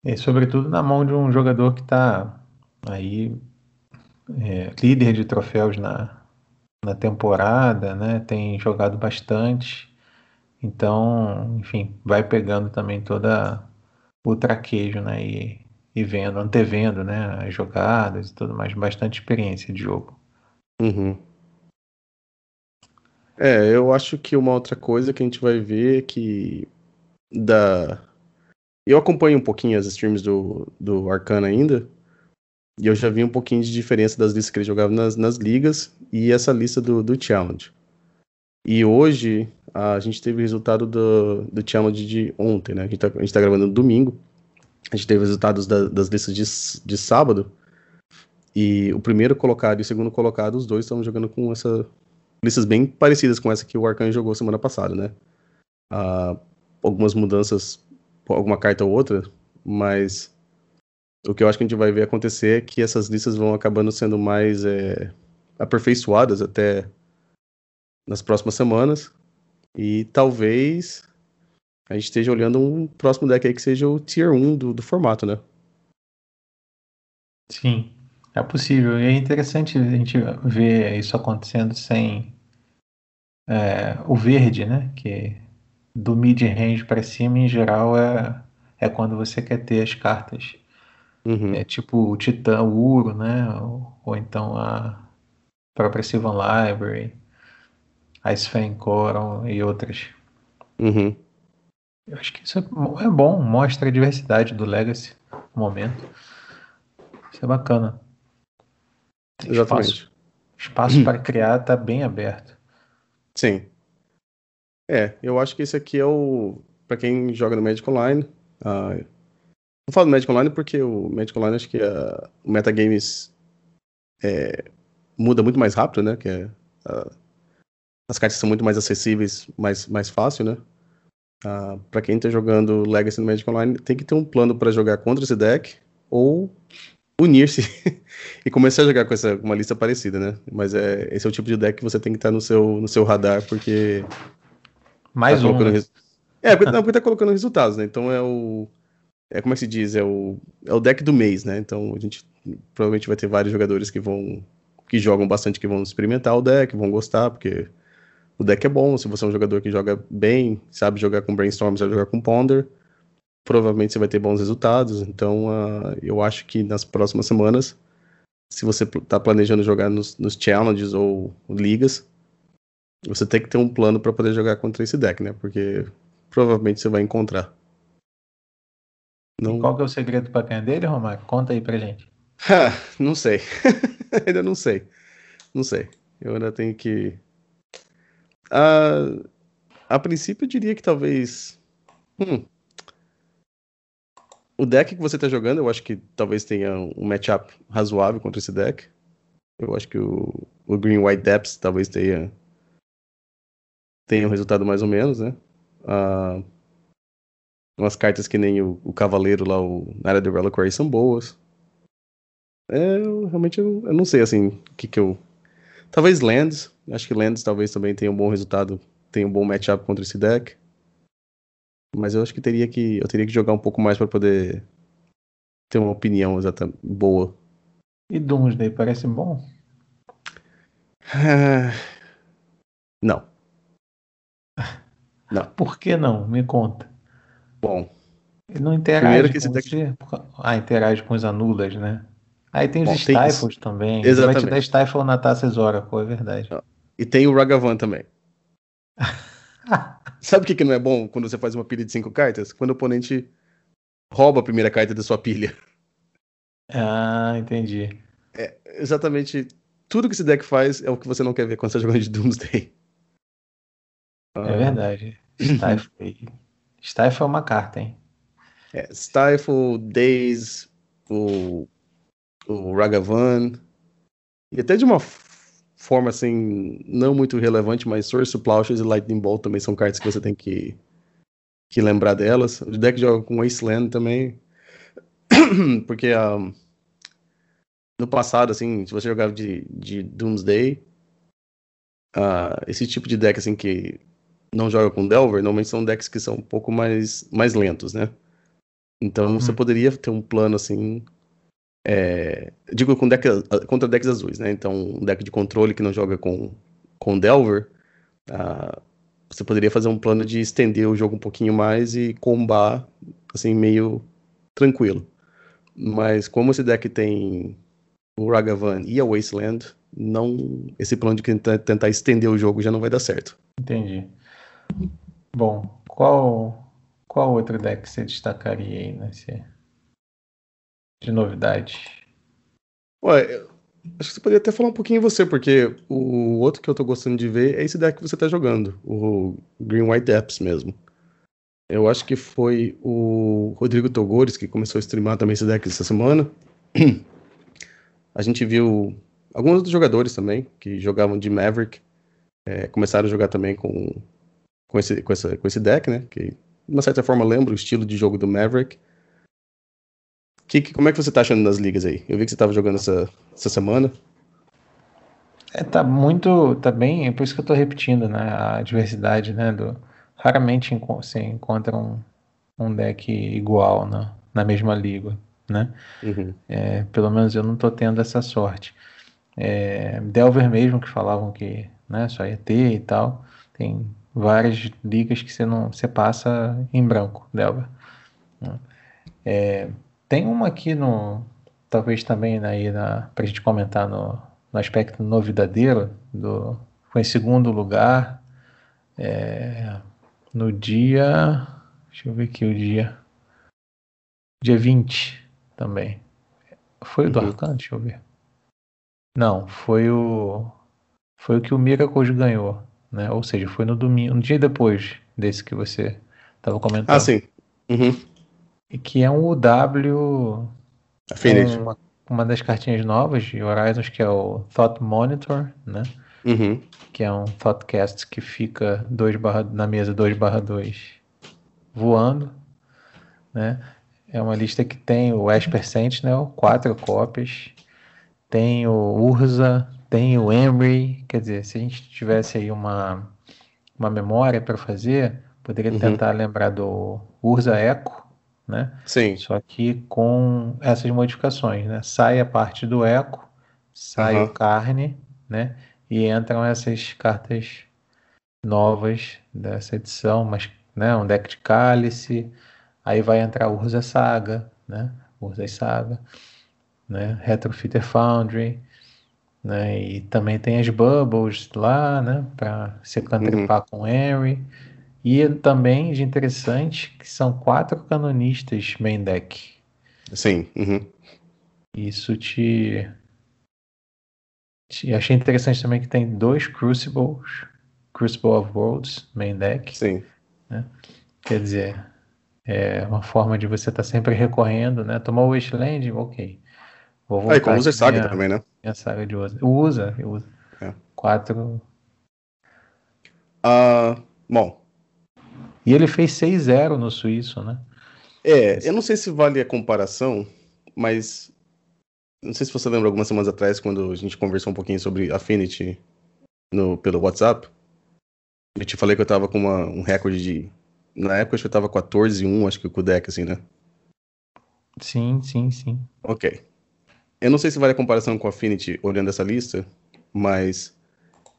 E sobretudo na mão de um jogador que está aí é, líder de troféus na, na temporada, né? Tem jogado bastante. Então, enfim, vai pegando também toda o traquejo, né? E, e vendo, antevendo, né? As jogadas e tudo mais, bastante experiência de jogo. Uhum. É, eu acho que uma outra coisa que a gente vai ver é que da eu acompanho um pouquinho as streams do, do Arcana ainda, e eu já vi um pouquinho de diferença das listas que ele jogava nas, nas ligas e essa lista do, do Challenge. E hoje a gente teve o resultado do, do Challenge de ontem, né? A gente tá, a gente tá gravando no domingo. A gente teve resultados da, das listas de, de sábado. E o primeiro colocado e o segundo colocado, os dois estão jogando com essa listas bem parecidas com essa que o Arcana jogou semana passada, né? Uh, algumas mudanças alguma carta ou outra, mas o que eu acho que a gente vai ver acontecer é que essas listas vão acabando sendo mais é, aperfeiçoadas até nas próximas semanas. E talvez a gente esteja olhando um próximo deck aí que seja o Tier 1 do, do formato, né? Sim, é possível. E é interessante a gente ver isso acontecendo sem é, o verde, né? Que do mid-range para cima, em geral, é, é quando você quer ter as cartas. Uhum. É tipo o Titã, o Uro, né? Ou, ou então a própria Sylvan Library, a Sven Coron e outras. Uhum. Eu acho que isso é, é bom, mostra a diversidade do Legacy no momento. Isso é bacana. Tem Exatamente. Espaço, espaço para criar está bem aberto. Sim. É, eu acho que esse aqui é o. para quem joga no Magic Online. Uh, não falo do Magic Online porque o Magic Online acho que uh, o Metagames é, muda muito mais rápido, né? Que é, uh, as cartas são muito mais acessíveis, mais, mais fácil, né? Uh, para quem tá jogando Legacy no Magic Online, tem que ter um plano para jogar contra esse deck ou unir-se e começar a jogar com essa uma lista parecida, né? Mas é, esse é o tipo de deck que você tem que estar no seu, no seu radar, porque. Mais tá um. Né? Res... É, porque, não, porque tá colocando resultados, né? Então é o. É como é que se diz? É o, é o deck do mês, né? Então a gente provavelmente vai ter vários jogadores que vão. que jogam bastante, que vão experimentar o deck, vão gostar, porque o deck é bom, se você é um jogador que joga bem, sabe jogar com Brainstorm, sabe jogar com Ponder, provavelmente você vai ter bons resultados. Então, uh, eu acho que nas próximas semanas, se você está planejando jogar nos, nos, challenges ou ligas, você tem que ter um plano para poder jogar contra esse deck, né? Porque provavelmente você vai encontrar. Não... Qual que é o segredo para ganhar dele, Romário? Conta aí pra gente. não sei. ainda não sei. Não sei. Eu ainda tenho que Uh, a princípio, eu diria que talvez. Hum, o deck que você está jogando, eu acho que talvez tenha um matchup razoável contra esse deck. Eu acho que o, o Green White Depths talvez tenha, tenha um resultado mais ou menos, né? Uh, umas cartas que nem o, o Cavaleiro lá, o Nara de Reliquary, são boas. É, eu, realmente eu, eu, não sei assim o que, que eu Talvez Lands. Acho que Lands talvez também tenha um bom resultado, tenha um bom matchup contra esse deck. Mas eu acho que teria que eu teria que jogar um pouco mais para poder ter uma opinião exata boa. E Doomsday parece bom? não. Não. Por que não? Me conta. Bom. Ele não interage com deck... você? Ah, interage com os anulas, né? Aí tem os Bom, Stifles tem... também. Exatamente. Vai te dar Stifle na Taças Oracle, é verdade. E tem o Ragavan também. Sabe o que, que não é bom quando você faz uma pilha de cinco cartas? Quando o oponente rouba a primeira carta da sua pilha. Ah, entendi. É, exatamente tudo que esse deck faz é o que você não quer ver quando você está jogando de Doomsday. É ah. verdade. Stifle. Stifle é uma carta, hein? É, Stifle, Days, o o Ragavan, e até de uma forma assim, não muito relevante, mas Source Plowshares e Lightning Bolt também são cartas que você tem que, que lembrar delas. O deck joga com Wasteland também, porque um, no passado, assim, se você jogava de, de Doomsday, uh, esse tipo de deck assim que não joga com Delver, normalmente são decks que são um pouco mais, mais lentos, né? Então uhum. você poderia ter um plano assim é, digo com deck, contra decks azuis, né? Então, um deck de controle que não joga com, com Delver, uh, você poderia fazer um plano de estender o jogo um pouquinho mais e combar, assim, meio tranquilo. Mas como esse deck tem o Ragavan e a Wasteland, não, esse plano de tentar estender o jogo já não vai dar certo. Entendi. Bom, qual, qual outro deck você destacaria aí nesse, de novidade? Ué, acho que você poderia até falar um pouquinho você, porque o outro que eu tô gostando de ver é esse deck que você tá jogando, o Green White Depths mesmo. Eu acho que foi o Rodrigo Togores que começou a streamar também esse deck essa semana. A gente viu alguns outros jogadores também que jogavam de Maverick é, começaram a jogar também com, com, esse, com, essa, com esse deck, né? Que de uma certa forma lembra o estilo de jogo do Maverick. Que, que, como é que você tá achando nas ligas aí? Eu vi que você tava jogando essa, essa semana. É, tá muito. Tá bem. É por isso que eu tô repetindo, né? A diversidade, né? Do, raramente você encontra um, um deck igual na, na mesma liga, né? Uhum. É, pelo menos eu não estou tendo essa sorte. É, Delver mesmo, que falavam que né, só ia ter e tal, tem várias ligas que você não você passa em branco, Delver. É, tem uma aqui no talvez também aí na para a gente comentar no, no aspecto novidadeiro do foi em segundo lugar é, no dia deixa eu ver aqui o dia dia 20 também. Foi o do uhum. Arcan, deixa eu ver. Não foi o foi o que o Miracles ganhou né? Ou seja foi no domingo um dia depois desse que você estava comentando. Ah sim. Uhum. E que é um UW Affinity. Uma, uma das cartinhas novas de Horizons, que é o Thought Monitor, né? Uhum. Que é um Thoughtcast que fica 2 barra, na mesa 2 barra 2 voando, né? É uma lista que tem o Esper Sentinel, quatro cópias, tem o Urza, tem o Emery, quer dizer, se a gente tivesse aí uma, uma memória para fazer, poderia uhum. tentar lembrar do Urza Echo, né? Sim. Só que com essas modificações, né? Sai a parte do eco, sai uhum. o carne, né? E entram essas cartas novas dessa edição, mas né, um deck de cálice, aí vai entrar Urza Saga, né? Urza Saga, né? Retrofitter Foundry, né? E também tem as Bubbles lá, né? Para se cantripar uhum. com Henry. E também de interessante que são quatro canonistas main deck. Sim. Uhum. Isso te... te. Achei interessante também que tem dois Crucibles, Crucible of Worlds main deck. Sim. Né? Quer dizer, é uma forma de você estar tá sempre recorrendo, né? Tomou o Wasteland, ok. Vou voltar ah, e com usa saga minha, também, né? Minha saga de usa. Usa, usa. É. Quatro. Uh, bom, e ele fez 6-0 no suíço, né? É, eu não sei se vale a comparação, mas não sei se você lembra algumas semanas atrás, quando a gente conversou um pouquinho sobre Affinity no, pelo WhatsApp. Eu te falei que eu tava com uma, um recorde de. Na época acho que eu tava 14-1, acho que com o deck, assim, né? Sim, sim, sim. Ok. Eu não sei se vale a comparação com Affinity olhando essa lista, mas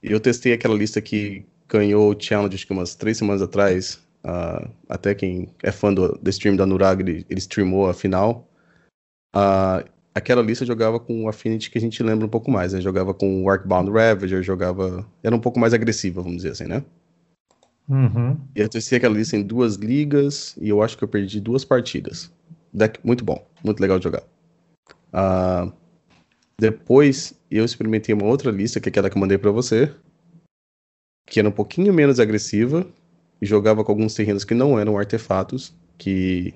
eu testei aquela lista que ganhou o challenge acho que umas três semanas atrás Uh, até quem é fã do, stream da Nurag, ele, ele streamou a final. Uh, aquela lista jogava com o Affinity que a gente lembra um pouco mais, né? Jogava com o Arcbound Ravager, jogava... Era um pouco mais agressiva, vamos dizer assim, né? Uhum. E eu testei aquela lista em duas ligas e eu acho que eu perdi duas partidas. Deck muito bom, muito legal de jogar. Uh, depois eu experimentei uma outra lista, que é aquela que eu mandei para você, que era um pouquinho menos agressiva, e jogava com alguns terrenos que não eram artefatos, que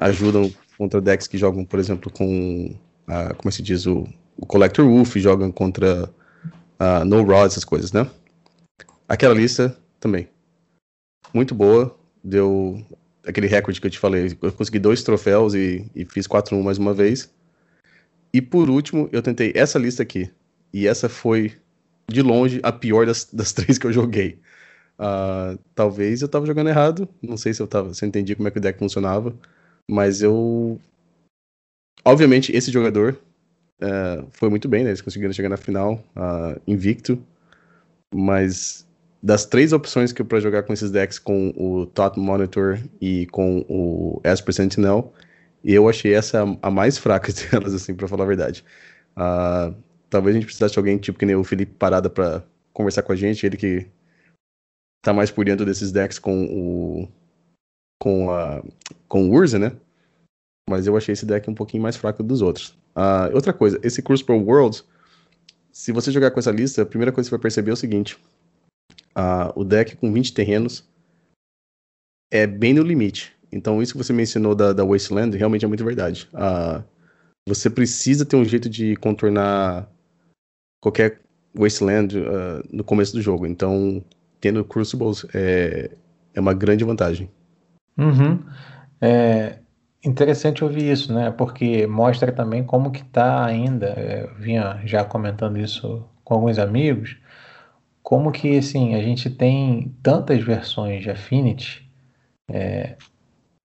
ajudam contra decks que jogam, por exemplo, com, a, como se diz, o, o Collector Wolf, jogam contra a No Rod, essas coisas, né? Aquela lista também. Muito boa, deu aquele recorde que eu te falei. Eu consegui dois troféus e, e fiz 4-1 mais uma vez. E por último, eu tentei essa lista aqui. E essa foi, de longe, a pior das, das três que eu joguei. Uh, talvez eu tava jogando errado, não sei se eu tava, se eu entendi como é que o deck funcionava, mas eu. Obviamente, esse jogador uh, foi muito bem, né? Eles conseguiram chegar na final uh, invicto, mas das três opções que eu para jogar com esses decks, com o Thought Monitor e com o Esper Sentinel, eu achei essa a, mais fraca delas, assim, para falar a verdade. Uh, talvez a gente precisasse de alguém tipo que nem o Felipe Parada para conversar com a gente, ele que tá mais por dentro desses decks com o com a com o Urza, né? Mas eu achei esse deck um pouquinho mais fraco dos outros. Uh, outra coisa, esse Pro Worlds, se você jogar com essa lista, a primeira coisa que você vai perceber é o seguinte: uh, o deck com 20 terrenos é bem no limite. Então, isso que você mencionou da, da Wasteland realmente é muito verdade. Uh, você precisa ter um jeito de contornar qualquer Wasteland no começo do jogo. Então, tendo Crucibles é, é uma grande vantagem. Uhum. É interessante ouvir isso, né? Porque mostra também como que está ainda, é, eu vinha já comentando isso com alguns amigos, como que assim, a gente tem tantas versões de Affinity é,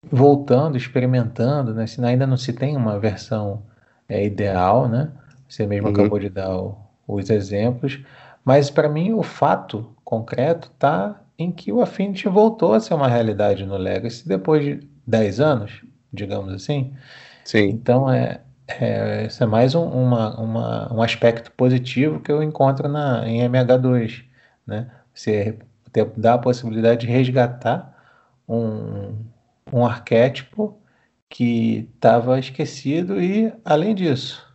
voltando, experimentando, né? Se ainda não se tem uma versão é, ideal, né? Você mesmo uhum. acabou de dar o, os exemplos, mas para mim o fato concreto está em que o Affinity voltou a ser uma realidade no Legacy depois de 10 anos, digamos assim. Sim. Então é, é, esse é mais um, uma, uma, um aspecto positivo que eu encontro na, em MH2. Né? Você ter, dá a possibilidade de resgatar um, um arquétipo que estava esquecido e, além disso,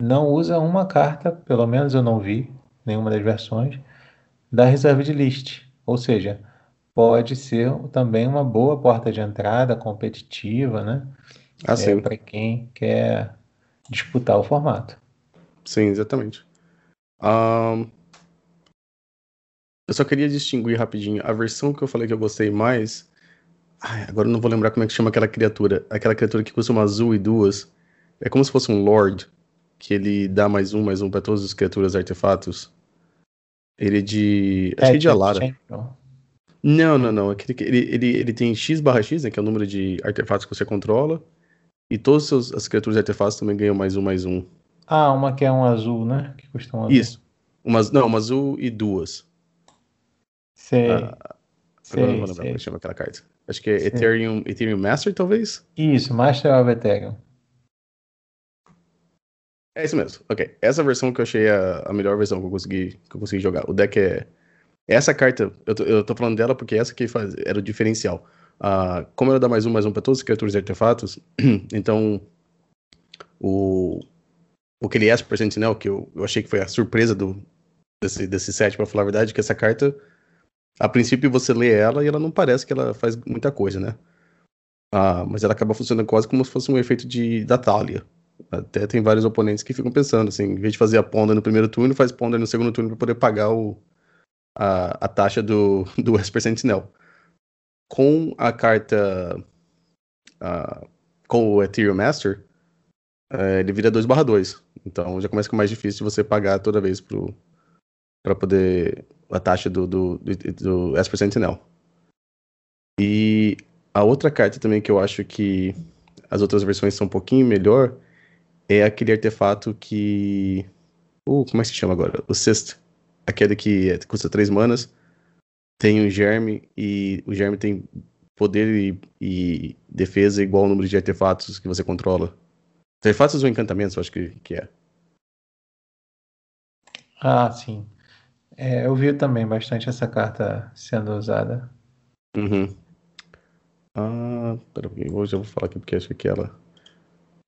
não usa uma carta, pelo menos eu não vi nenhuma das versões, da Reserved List. Ou seja, pode ser também uma boa porta de entrada competitiva, né? Ah, é, para quem quer disputar o formato. Sim, exatamente. Um, eu só queria distinguir rapidinho a versão que eu falei que eu gostei mais. Ai, agora eu não vou lembrar como é que chama aquela criatura. Aquela criatura que custa uma azul e duas. É como se fosse um Lord, que ele dá mais um, mais um para todas as criaturas artefatos. Ele é de. Acho que é de Alara. Não, não, não. Ele, ele, ele tem X barra X, né, que é o número de artefatos que você controla. E todas as criaturas de artefatos também ganham mais um, mais um. Ah, uma que é um azul, né? Que custa um azul. Isso. Uma, não, uma azul e duas. Sei. Ah, sei agora não vou lembrar como chama aquela carta. Acho que é Ethereum, Ethereum Master, talvez? Isso, Master of Ethereum. É isso mesmo. Ok. Essa versão que eu achei a, a melhor versão que eu consegui, que eu consegui jogar. O deck é. Essa carta, eu tô, eu tô falando dela porque essa que faz, era o diferencial. Uh, como ela dá mais um, mais um para todas as criaturas e artefatos, então o, o que ele é por Sentinel, que eu, eu achei que foi a surpresa do, desse, desse set, para falar a verdade, que essa carta, a princípio você lê ela e ela não parece que ela faz muita coisa, né? Uh, mas ela acaba funcionando quase como se fosse um efeito de, da Thalia. Até tem vários oponentes que ficam pensando, assim, em vez de fazer a Ponder no primeiro turno, faz Ponder no segundo turno para poder pagar o, a, a taxa do, do Esper Sentinel com a carta. Com o Ethereum Master, uh, ele vira 2/2. Então já começa ficar mais difícil de você pagar toda vez para poder. a taxa do, do, do, do Esper Sentinel. E a outra carta também que eu acho que as outras versões são um pouquinho melhor é aquele artefato que. Uh, como é que se chama agora? O Sexto. Aquele que é, custa 3 manas tem o germe e o germe tem poder e, e, defesa igual ao número de artefatos que você controla. Artefatos ou encantamentos, eu acho que, que é. Ah, sim. É, eu vi também bastante essa carta sendo usada. Uhum. Ah, peraí, hoje eu vou falar aqui porque acho que aquela.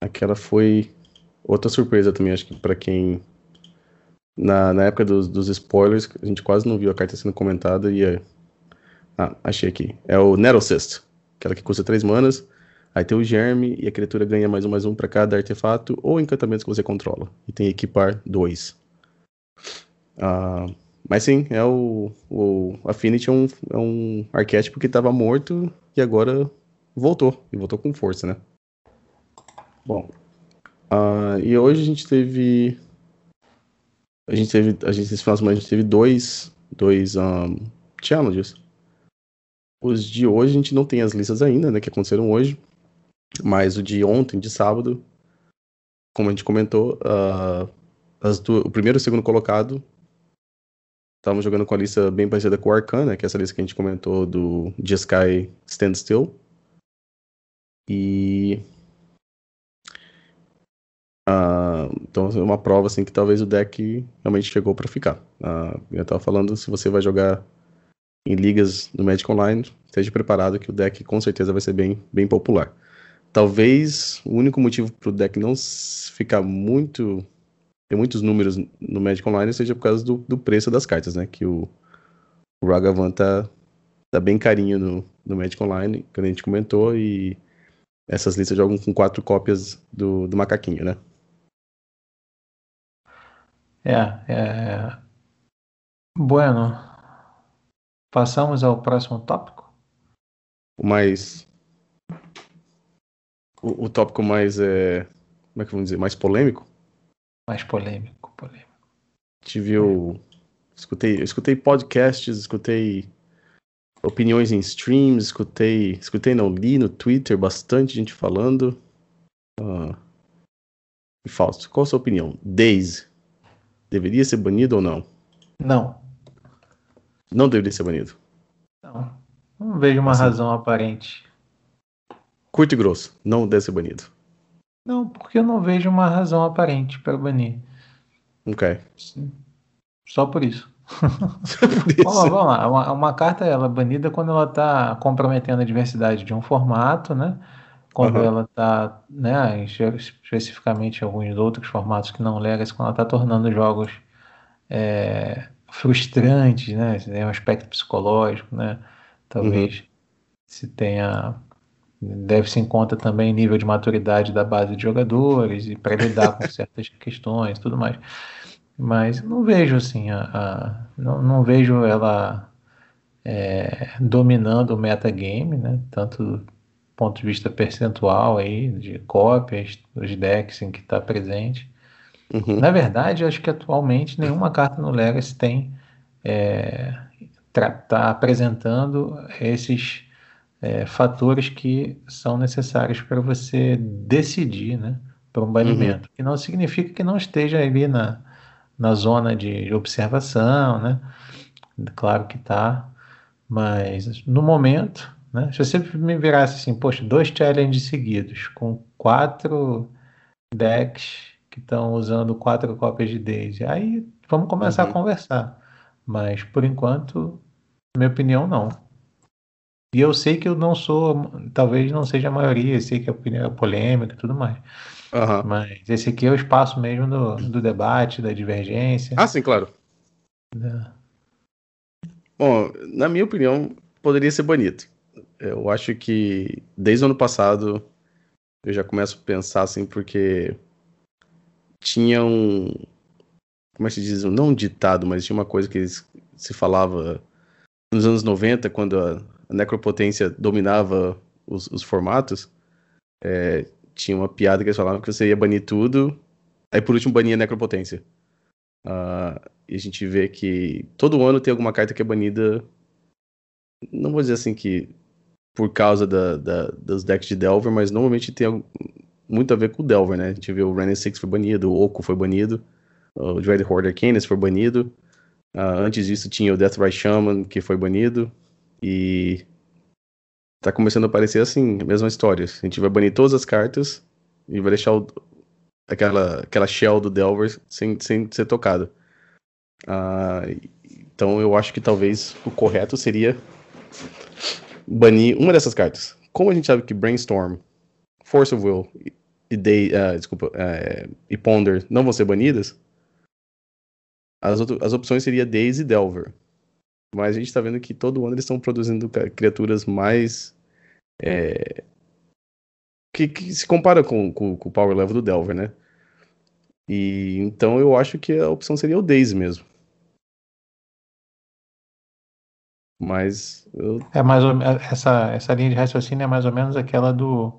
Aquela foi outra surpresa também, acho que para quem na, na época dos, dos spoilers, a gente quase não viu a carta sendo comentada e é... Ah, achei aqui. É o Nerocyst, aquela que custa 3 manas. Aí tem o Germe e a criatura ganha mais um mais um para cada artefato ou encantamento que você controla. E tem equipar 2. Ah, mas sim, é o, o Affinity é um, é um arquétipo que estava morto e agora voltou. E voltou com força, né? Bom. Uh, e hoje a gente teve a gente teve, a gente, esse final a gente teve dois, dois um, challenges. Os de hoje a gente não tem as listas ainda, né, que aconteceram hoje. Mas o de ontem, de sábado, como a gente comentou, uh, as duas, o primeiro e o segundo colocado estavam jogando com a lista bem parecida com o Arcana, que é essa lista que a gente comentou do Jeskai Standstill. E Uh, então é uma prova assim que talvez o deck realmente chegou para ficar. Uh, eu estava falando, se você vai jogar em ligas do Magic Online, esteja preparado que o deck com certeza vai ser bem, bem popular. Talvez o único motivo para o deck não ficar muito ter muitos números no Magic Online seja por causa do, do preço das cartas, né? Que o, o Ragavan tá, tá bem carinho no, no Magic Online, que a gente comentou, e essas listas jogam com quatro cópias do, do macaquinho, né? É, é... Bueno, passamos ao próximo tópico? O mais. O, o tópico mais. É... Como é que vamos dizer? Mais polêmico? Mais polêmico, polêmico. Gente viu Escutei, eu escutei podcasts, escutei opiniões em streams, escutei, escutei não li no Twitter bastante gente falando. Uh, Fausto, qual a sua opinião? Daisy deveria ser banido ou não? Não. Não deveria ser banido. Não. Não vejo uma assim, razão aparente. Curto e grosso, não deve ser banido. Não, porque eu não vejo uma razão aparente para banir. Ok. Só por isso. por isso. vamos, vamos lá, uma, uma, carta ela é banida quando ela está comprometendo a diversidade de um formato, né? Quando uhum. ela está, né, especificamente alguns outros formatos que não legacy, quando ela está tornando jogos é, frustrantes, né? Tem um aspecto psicológico, né? Talvez uhum. se tenha deve-se em conta também nível de maturidade da base de jogadores e para lidar com certas questões tudo mais. Mas não vejo assim, a, a não, não, vejo ela é, dominando o metagame, né? tanto ponto de vista percentual aí, de cópias, dos decks em que está presente. Uhum. Na verdade, acho que atualmente nenhuma carta no Legacy tem é, tá apresentando esses é, fatores que são necessários para você decidir né, para um banimento. Uhum. Que não significa que não esteja ali na, na zona de observação, né? Claro que está, mas no momento, né? Se você me virasse assim, poxa, dois challenges seguidos com quatro decks que estão usando quatro cópias de Daisy, aí vamos começar uhum. a conversar. Mas por enquanto, minha opinião não. E eu sei que eu não sou, talvez não seja a maioria, eu sei que a opinião é polêmica e tudo mais. Uhum. Mas esse aqui é o espaço mesmo do, do debate, da divergência. Ah, sim, claro. É. Bom, na minha opinião, poderia ser bonito. Eu acho que desde o ano passado eu já começo a pensar assim, porque tinha um. Como é que se diz? Não um ditado, mas tinha uma coisa que se falava nos anos 90, quando a, necropotência dominava os, os formatos, é, tinha uma piada que eles falavam que você ia banir tudo, aí por último bania a necropotência. Uh, e a gente vê que todo ano tem alguma carta que é banida. Não vou dizer assim que por causa da, da, dos decks de Delver, mas normalmente tem muito a ver com o Delver, né? A gente vê o Renan Six foi banido, o Oco foi banido, o Dread Horde Arcanus foi banido. Uh, antes disso tinha o Deathrise Shaman, que foi banido. E tá começando a aparecer assim, a mesma história. A gente vai banir todas as cartas e vai deixar o, aquela, aquela shell do Delver sem, sem ser tocado. Uh, então eu acho que talvez o correto seria banir uma dessas cartas. Como a gente sabe que Brainstorm, Force of Will e, uh, desculpa, uh, e Ponder não vão ser banidas, as, as opções seria Days e Delver. Mas a gente está vendo que todo ano eles estão produzindo criaturas mais. É, que, que, se compara com, com, com, o power level do Delver, né? E então eu acho que a opção seria o Daisy mesmo. Mas eu... é mais ou, essa essa linha de raciocínio é mais ou menos aquela do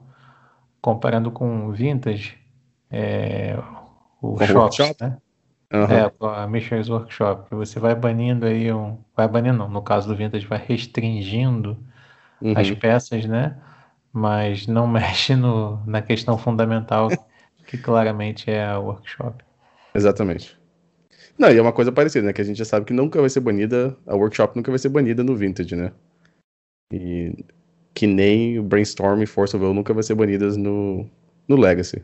comparando com vintage, é, o shop, né? Uhum. É, a Mission's Workshop. Você vai banindo aí um. Vai banindo, não. No caso do Vintage, vai restringindo uhum. as peças, né? Mas não mexe no, na questão fundamental, que claramente é a workshop. Exatamente. Não, e é uma coisa parecida, né? Que a gente já sabe que nunca vai ser banida, a workshop nunca vai ser banida no Vintage, né? E que nem o Brainstorm e Force of Will nunca vai ser banidas no, no Legacy.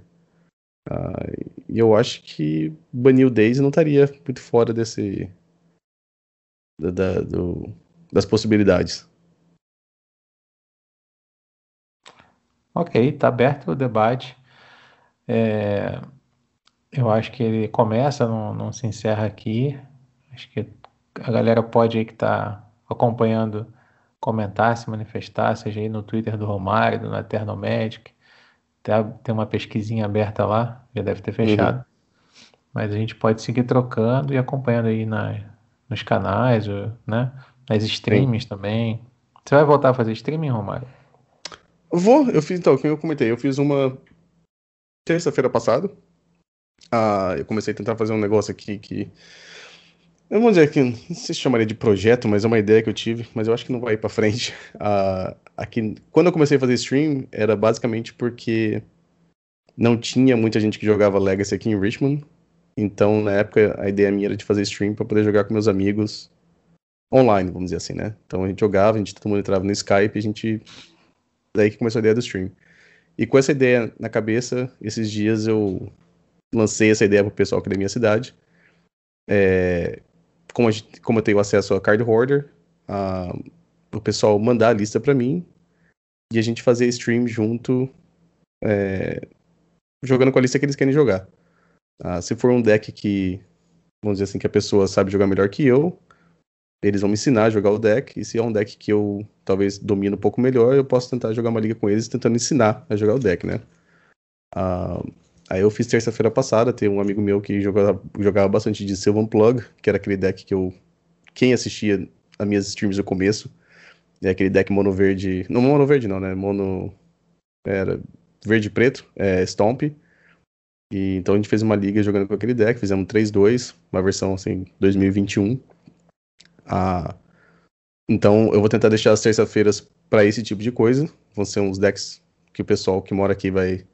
Uh, e eu acho que banir o Daisy não estaria muito fora desse. Da, do, das possibilidades. Ok, está aberto o debate. É, eu acho que ele começa, não, não se encerra aqui. Acho que a galera pode aí que está acompanhando comentar, se manifestar, seja aí no Twitter do Romário, do Eternal Magic, Tá, tem uma pesquisinha aberta lá, já deve ter fechado. Uhum. Mas a gente pode seguir trocando e acompanhando aí na, nos canais, né? Nas streamings Sim. também. Você vai voltar a fazer streaming, Romário? Vou, eu fiz então, como eu comentei, eu fiz uma terça-feira passada. Ah, eu comecei a tentar fazer um negócio aqui que Eu vou dizer que não se chamaria de projeto, mas é uma ideia que eu tive, mas eu acho que não vai para frente. Uh, aqui, quando eu comecei a fazer stream, era basicamente porque não tinha muita gente que jogava Legacy aqui em Richmond. Então, na época, a ideia minha era de fazer stream para poder jogar com meus amigos online, vamos dizer assim, né? Então a gente jogava, a gente todo mundo entrava no Skype, a gente daí que começou a ideia do stream. E com essa ideia na cabeça, esses dias eu lancei essa ideia pro pessoal aqui da minha cidade. É, como, gente, como, eu tenho acesso a card hoarder, a, o pessoal mandar a lista para mim e a gente fazer stream junto, é, jogando com a lista que eles querem jogar. Ah, se for um deck que, vamos dizer assim, que a pessoa sabe jogar melhor que eu, eles vão me ensinar a jogar o deck, e se é um deck que eu talvez domino um pouco melhor, eu posso tentar jogar uma liga com eles tentando ensinar a jogar o deck, né? Ah, aí eu fiz terça-feira passada, tem um amigo meu que jogava, jogava bastante de Sylvan Plug, que era aquele deck que eu. Quem assistia as minhas streams no começo, é aquele deck mono verde. Não mono verde não, né? Mono. Era verde e preto, é Stomp. E, então a gente fez uma liga jogando com aquele deck, fizemos 3-2, uma versão assim, 2021. Ah, então eu vou tentar deixar as terça-feiras para esse tipo de coisa. Vão ser uns decks que o pessoal que mora aqui vai,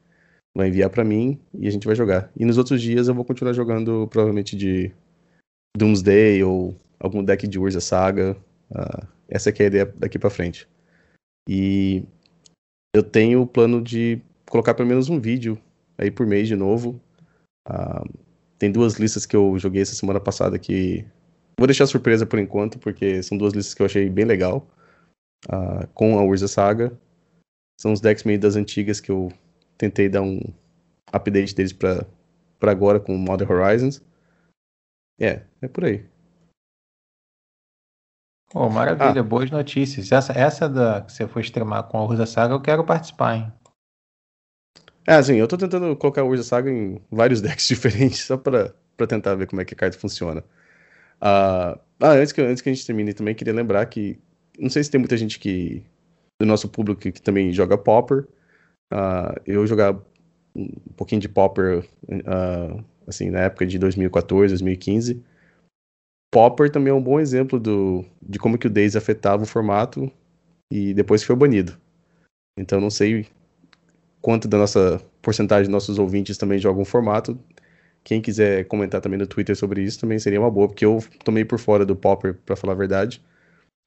vai enviar para mim e a gente vai jogar. E nos outros dias eu vou continuar jogando provavelmente de Doomsday ou algum deck de Urza Saga. Ah, essa é a ideia daqui para frente. E eu tenho o plano de colocar pelo menos um vídeo aí por mês de novo. Uh, tem duas listas que eu joguei essa semana passada que vou deixar surpresa por enquanto, porque são duas listas que eu achei bem legal. Uh, com a Urza Saga. São os decks meio das antigas que eu tentei dar um update deles para agora com Modern Horizons. É, é por aí. Oh, maravilha, ah. boas notícias. Essa, essa da que você foi streamar com a Urza Saga, eu quero participar, hein? É, assim, eu tô tentando colocar o Urza Saga em vários decks diferentes, só pra, pra tentar ver como é que a carta funciona. Uh, ah, antes que, antes que a gente termine também, queria lembrar que, não sei se tem muita gente que, do nosso público que também joga Popper. Uh, eu jogava um pouquinho de Popper, uh, assim, na época de 2014, 2015. Popper também é um bom exemplo do, de como que o Daisy afetava o formato e depois foi banido. Então não sei quanto da nossa porcentagem de nossos ouvintes também jogam formato. Quem quiser comentar também no Twitter sobre isso também seria uma boa, porque eu tomei por fora do Popper, para falar a verdade.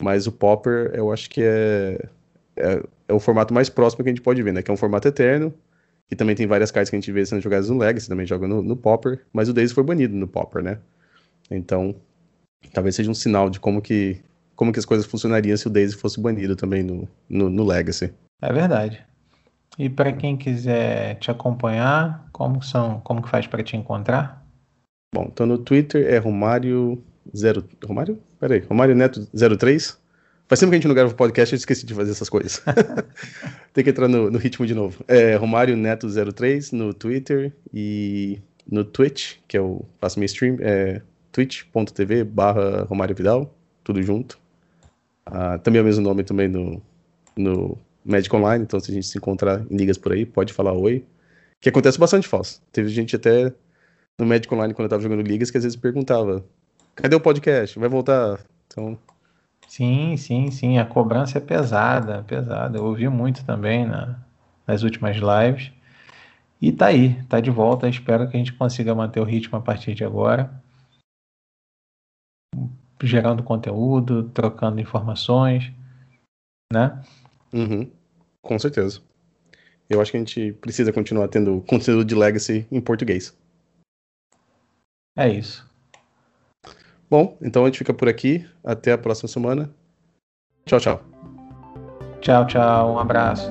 Mas o Popper, eu acho que é, é, é, o formato mais próximo que a gente pode ver, né? Que é um formato eterno, e também tem várias cartas que a gente vê sendo jogadas no Legacy, também joga no, no Popper, mas o Daisy foi banido no Popper, né? Então, talvez seja um sinal de como que, como que as coisas funcionariam se o Daisy fosse banido também no, no, no Legacy. É verdade. E para quem quiser te acompanhar, como são, como que faz para te encontrar? Bom, então no Twitter é Romário zero, Romário? Peraí, Romário Neto 03. Faz tempo que a gente não grava podcast, eu esqueci de fazer essas coisas. Tem que entrar no, no, ritmo de novo. É Romário Neto 03 no Twitter e no Twitch, que eu faço minha stream, é twitch.tv barra Romário Vidal, tudo junto. Ah, também é o mesmo nome também no, no Magic Online, então se a gente se encontrar em ligas por aí, pode falar oi. Que acontece bastante falso. Teve gente até no Magic Online, quando eu tava jogando ligas, que às vezes perguntava: cadê o podcast? Vai voltar? Então. Sim, sim, sim. A cobrança é pesada, pesada. Eu ouvi muito também na, nas últimas lives. E tá aí, tá de volta. Espero que a gente consiga manter o ritmo a partir de agora. Gerando conteúdo, trocando informações, né? Uhum. Com certeza. Eu acho que a gente precisa continuar tendo conteúdo de Legacy em português. É isso. Bom, então a gente fica por aqui. Até a próxima semana. Tchau, tchau. Tchau, tchau. Um abraço.